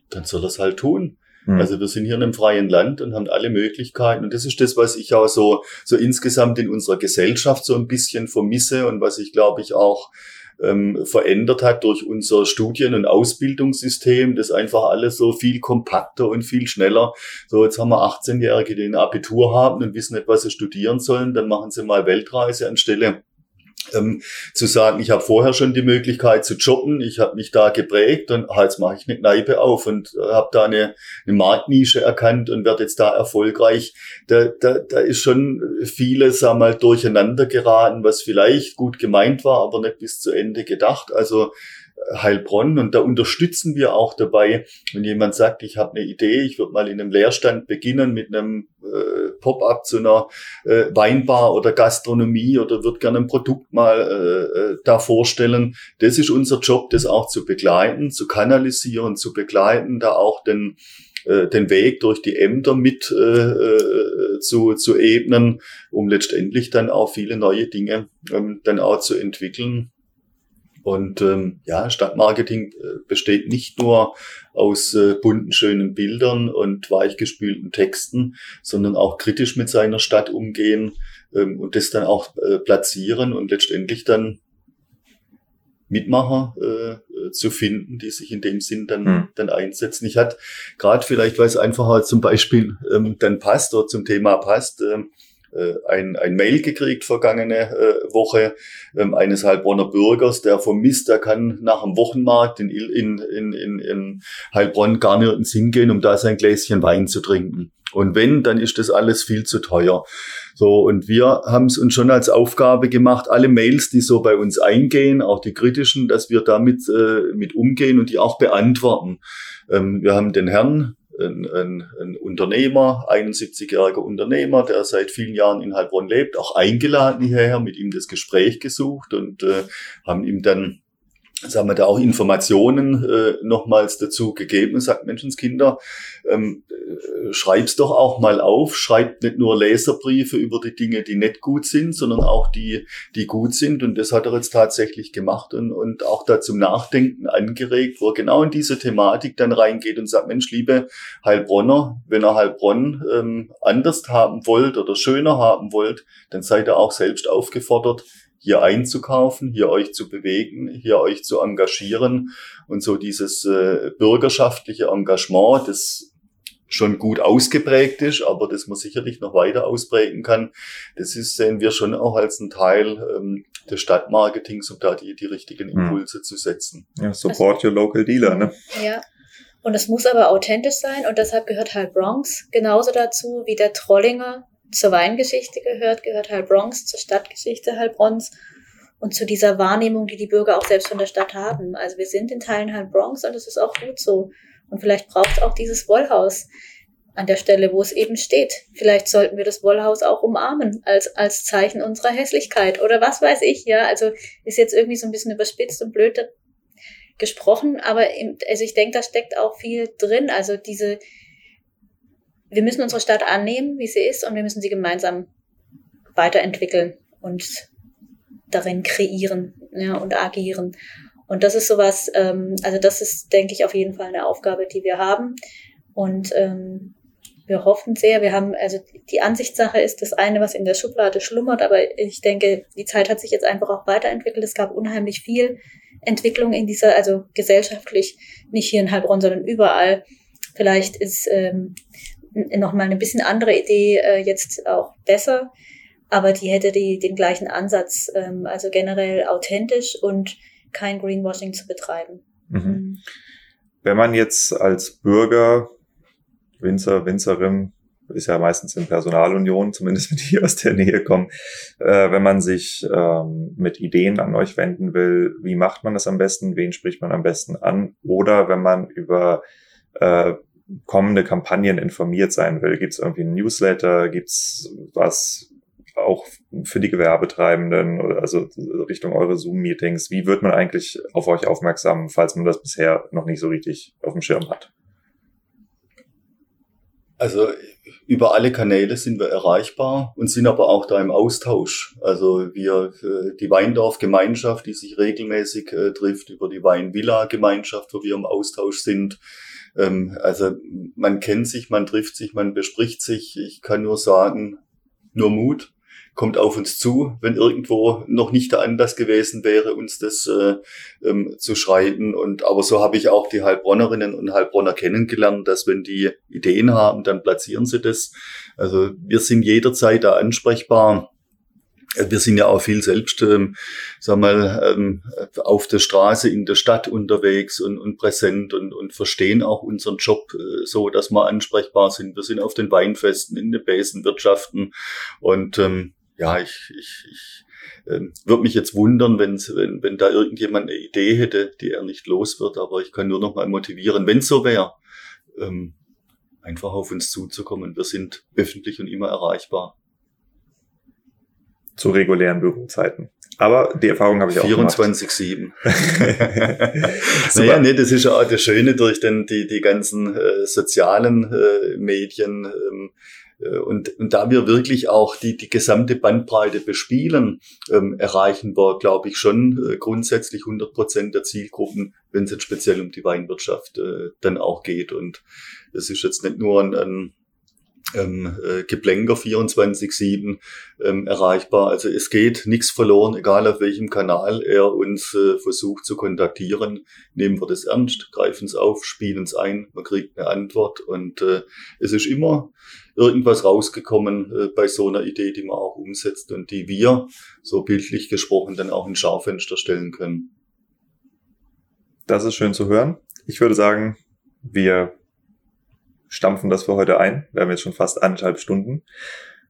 dann soll er es halt tun. Hm. Also wir sind hier in einem freien Land und haben alle Möglichkeiten. Und das ist das, was ich auch so, so insgesamt in unserer Gesellschaft so ein bisschen vermisse und was ich, glaube ich, auch ähm, verändert hat durch unser Studien- und Ausbildungssystem, das einfach alles so viel kompakter und viel schneller. So, jetzt haben wir 18-Jährige, die ein Abitur haben und wissen nicht, was sie studieren sollen. Dann machen sie mal Weltreise anstelle ähm, zu sagen, ich habe vorher schon die Möglichkeit zu jobben, ich habe mich da geprägt und ah, jetzt mache ich eine Kneipe auf und äh, habe da eine, eine Marktnische erkannt und werde jetzt da erfolgreich. Da, da, da ist schon vieles sag mal, durcheinander geraten, was vielleicht gut gemeint war, aber nicht bis zu Ende gedacht. Also Heilbronn und da unterstützen wir auch dabei, wenn jemand sagt, ich habe eine Idee, ich würde mal in einem Lehrstand beginnen mit einem äh, Pop-up zu einer äh, Weinbar oder Gastronomie oder würde gerne ein Produkt mal äh, äh, da vorstellen. Das ist unser Job, das auch zu begleiten, zu kanalisieren, zu begleiten, da auch den äh, den Weg durch die Ämter mit äh, äh, zu, zu ebnen, um letztendlich dann auch viele neue Dinge ähm, dann auch zu entwickeln. Und ähm, ja, Stadtmarketing äh, besteht nicht nur aus äh, bunten, schönen Bildern und weichgespülten Texten, sondern auch kritisch mit seiner Stadt umgehen ähm, und das dann auch äh, platzieren und letztendlich dann Mitmacher äh, äh, zu finden, die sich in dem Sinn dann, Hm. dann einsetzen. Ich hatte gerade vielleicht, weil es einfach halt zum Beispiel ähm, dann passt oder zum Thema passt, äh, ein, ein Mail gekriegt vergangene äh, Woche ähm, eines Heilbronner Bürgers, der vermisst, er kann nach dem Wochenmarkt in, in, in, in, in Heilbronn gar nirgends hingehen, um da sein Gläschen Wein zu trinken. Und wenn, dann ist das alles viel zu teuer. So, und wir haben es uns schon als Aufgabe gemacht, alle Mails, die so bei uns eingehen, auch die kritischen, dass wir damit äh, mit umgehen und die auch beantworten. Ähm, wir haben den Herrn, ein, ein, ein Unternehmer, 71-jähriger Unternehmer, der seit vielen Jahren in Heilbronn lebt, auch eingeladen hierher, mit ihm das Gespräch gesucht und äh, haben ihm dann sagen wir da auch Informationen äh, nochmals dazu gegeben und sagt, Menschenskinder, ähm, äh, schreib's doch auch mal auf, schreibt nicht nur Leserbriefe über die Dinge, die nicht gut sind, sondern auch die, die gut sind. Und das hat er jetzt tatsächlich gemacht und, und auch da zum Nachdenken angeregt, wo er genau in diese Thematik dann reingeht und sagt, Mensch, liebe Heilbronner, wenn ihr Heilbronn ähm, anders haben wollt oder schöner haben wollt, dann seid ihr auch selbst aufgefordert, hier einzukaufen, hier euch zu bewegen, hier euch zu engagieren und so dieses äh, bürgerschaftliche Engagement, das schon gut ausgeprägt ist, aber das man sicherlich noch weiter ausprägen kann, das ist, sehen wir schon auch als ein Teil ähm, des Stadtmarketings, um da die, die richtigen Impulse zu setzen. Ja, support your local dealer, ne? Ja. Und es muss aber authentisch sein und deshalb gehört halt Bronx genauso dazu, wie der Trollinger zur Weingeschichte gehört, gehört halt Bronx zur Stadtgeschichte Heilbronns und zu dieser Wahrnehmung, die die Bürger auch selbst von der Stadt haben. Also wir sind in Teilen halt Bronx und das ist auch gut so. Und vielleicht braucht es auch dieses Wollhaus an der Stelle, wo es eben steht. Vielleicht sollten wir das Wollhaus auch umarmen als, als Zeichen unserer Hässlichkeit oder was weiß ich, ja. Also ist jetzt irgendwie so ein bisschen überspitzt und blöd gesprochen, aber im, also ich denke, da steckt auch viel drin. Also diese, wir müssen unsere Stadt annehmen, wie sie ist, und wir müssen sie gemeinsam weiterentwickeln und darin kreieren ja, und agieren. Und das ist sowas, ähm, also das ist, denke ich, auf jeden Fall eine Aufgabe, die wir haben. Und ähm, wir hoffen sehr. Wir haben, also die Ansichtssache ist das eine, was in der Schublade schlummert, aber ich denke, die Zeit hat sich jetzt einfach auch weiterentwickelt. Es gab unheimlich viel Entwicklung in dieser, also gesellschaftlich, nicht hier in Heilbronn, sondern überall. Vielleicht ist ähm, nochmal eine bisschen andere Idee äh, jetzt auch besser, aber die hätte die, den gleichen Ansatz, ähm, also generell authentisch und kein Greenwashing zu betreiben. Mhm. Mhm. Wenn man jetzt als Bürger, Winzer, Winzerin, ist ja meistens in Personalunion, zumindest wenn die [LAUGHS] aus der Nähe kommen, äh, wenn man sich ähm, mit Ideen an euch wenden will, wie macht man das am besten, wen spricht man am besten an? Oder wenn man über äh, kommende Kampagnen informiert sein will, gibt es irgendwie ein Newsletter, gibt es was auch für die Gewerbetreibenden, also Richtung eure Zoom-Meetings, wie wird man eigentlich auf euch aufmerksam, falls man das bisher noch nicht so richtig auf dem Schirm hat? Also über alle Kanäle sind wir erreichbar und sind aber auch da im Austausch. Also wir, äh, die Weindorf-Gemeinschaft, die sich regelmäßig äh, trifft, über die Weinvilla-Gemeinschaft, wo wir im Austausch sind. Ähm, also man kennt sich, man trifft sich, man bespricht sich. Ich kann nur sagen, nur Mut kommt auf uns zu, wenn irgendwo noch nicht der Anlass gewesen wäre, uns das äh, ähm, zu schreiben. Und aber so habe ich auch die Heilbronnerinnen und Heilbronner kennengelernt, dass wenn die Ideen haben, dann platzieren sie das. Also wir sind jederzeit da ansprechbar. Wir sind ja auch viel selbst, ähm, sag mal, ähm, auf der Straße in der Stadt unterwegs und, und präsent und, und verstehen auch unseren Job äh, so, dass wir ansprechbar sind. Wir sind auf den Weinfesten, in den Besenwirtschaften und ähm, ja, ich, ich, ich ähm, würde mich jetzt wundern, wenn, wenn, wenn da irgendjemand eine Idee hätte, die er nicht los wird, aber ich kann nur noch mal motivieren, wenn so wäre, ähm, einfach auf uns zuzukommen. Wir sind öffentlich und immer erreichbar. Zu regulären Bürozeiten. Aber die Erfahrung habe ich auch 24-7. [LAUGHS] naja, nee, das ist ja auch das Schöne durch den, die, die ganzen äh, sozialen äh, Medien. Ähm, äh, und, und da wir wirklich auch die, die gesamte Bandbreite bespielen, ähm, erreichen wir, glaube ich, schon äh, grundsätzlich 100 Prozent der Zielgruppen, wenn es jetzt speziell um die Weinwirtschaft äh, dann auch geht. Und es ist jetzt nicht nur ein, ein ähm, äh, Geplänker 24-7 ähm, erreichbar. Also es geht nichts verloren, egal auf welchem Kanal er uns äh, versucht zu kontaktieren. Nehmen wir das ernst, greifen es auf, spielen es ein, man kriegt eine Antwort und äh, es ist immer irgendwas rausgekommen äh, bei so einer Idee, die man auch umsetzt und die wir, so bildlich gesprochen, dann auch in Schaufenster stellen können. Das ist schön zu hören. Ich würde sagen, wir stampfen das für heute ein. Wir haben jetzt schon fast anderthalb Stunden.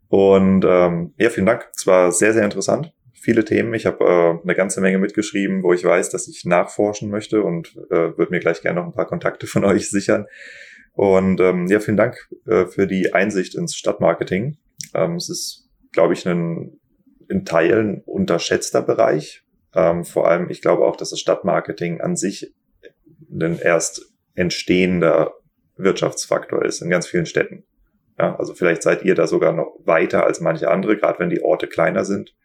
Und ähm, ja, vielen Dank. Es war sehr, sehr interessant. Viele Themen. Ich habe äh, eine ganze Menge mitgeschrieben, wo ich weiß, dass ich nachforschen möchte und äh, würde mir gleich gerne noch ein paar Kontakte von [LAUGHS] euch sichern. Und ähm, ja, vielen Dank äh, für die Einsicht ins Stadtmarketing. Ähm, es ist, glaube ich, ein in Teilen unterschätzter Bereich. Ähm, vor allem, ich glaube auch, dass das Stadtmarketing an sich ein erst entstehender Wirtschaftsfaktor ist in ganz vielen Städten. Ja, also vielleicht seid ihr da sogar noch weiter als manche andere, gerade wenn die Orte kleiner sind.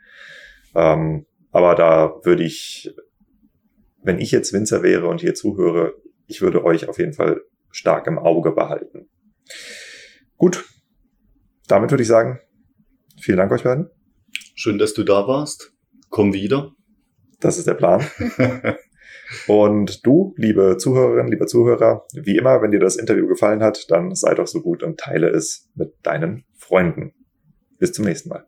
Ähm, aber da würde ich, wenn ich jetzt Winzer wäre und hier zuhöre, ich würde euch auf jeden Fall stark im Auge behalten. Gut, damit würde ich sagen, vielen Dank euch beiden. Schön, dass du da warst. Komm wieder. Das ist der Plan. [LAUGHS] und du, liebe Zuhörerinnen, lieber Zuhörer, wie immer, wenn dir das Interview gefallen hat, dann sei doch so gut und teile es mit deinen Freunden. Bis zum nächsten Mal.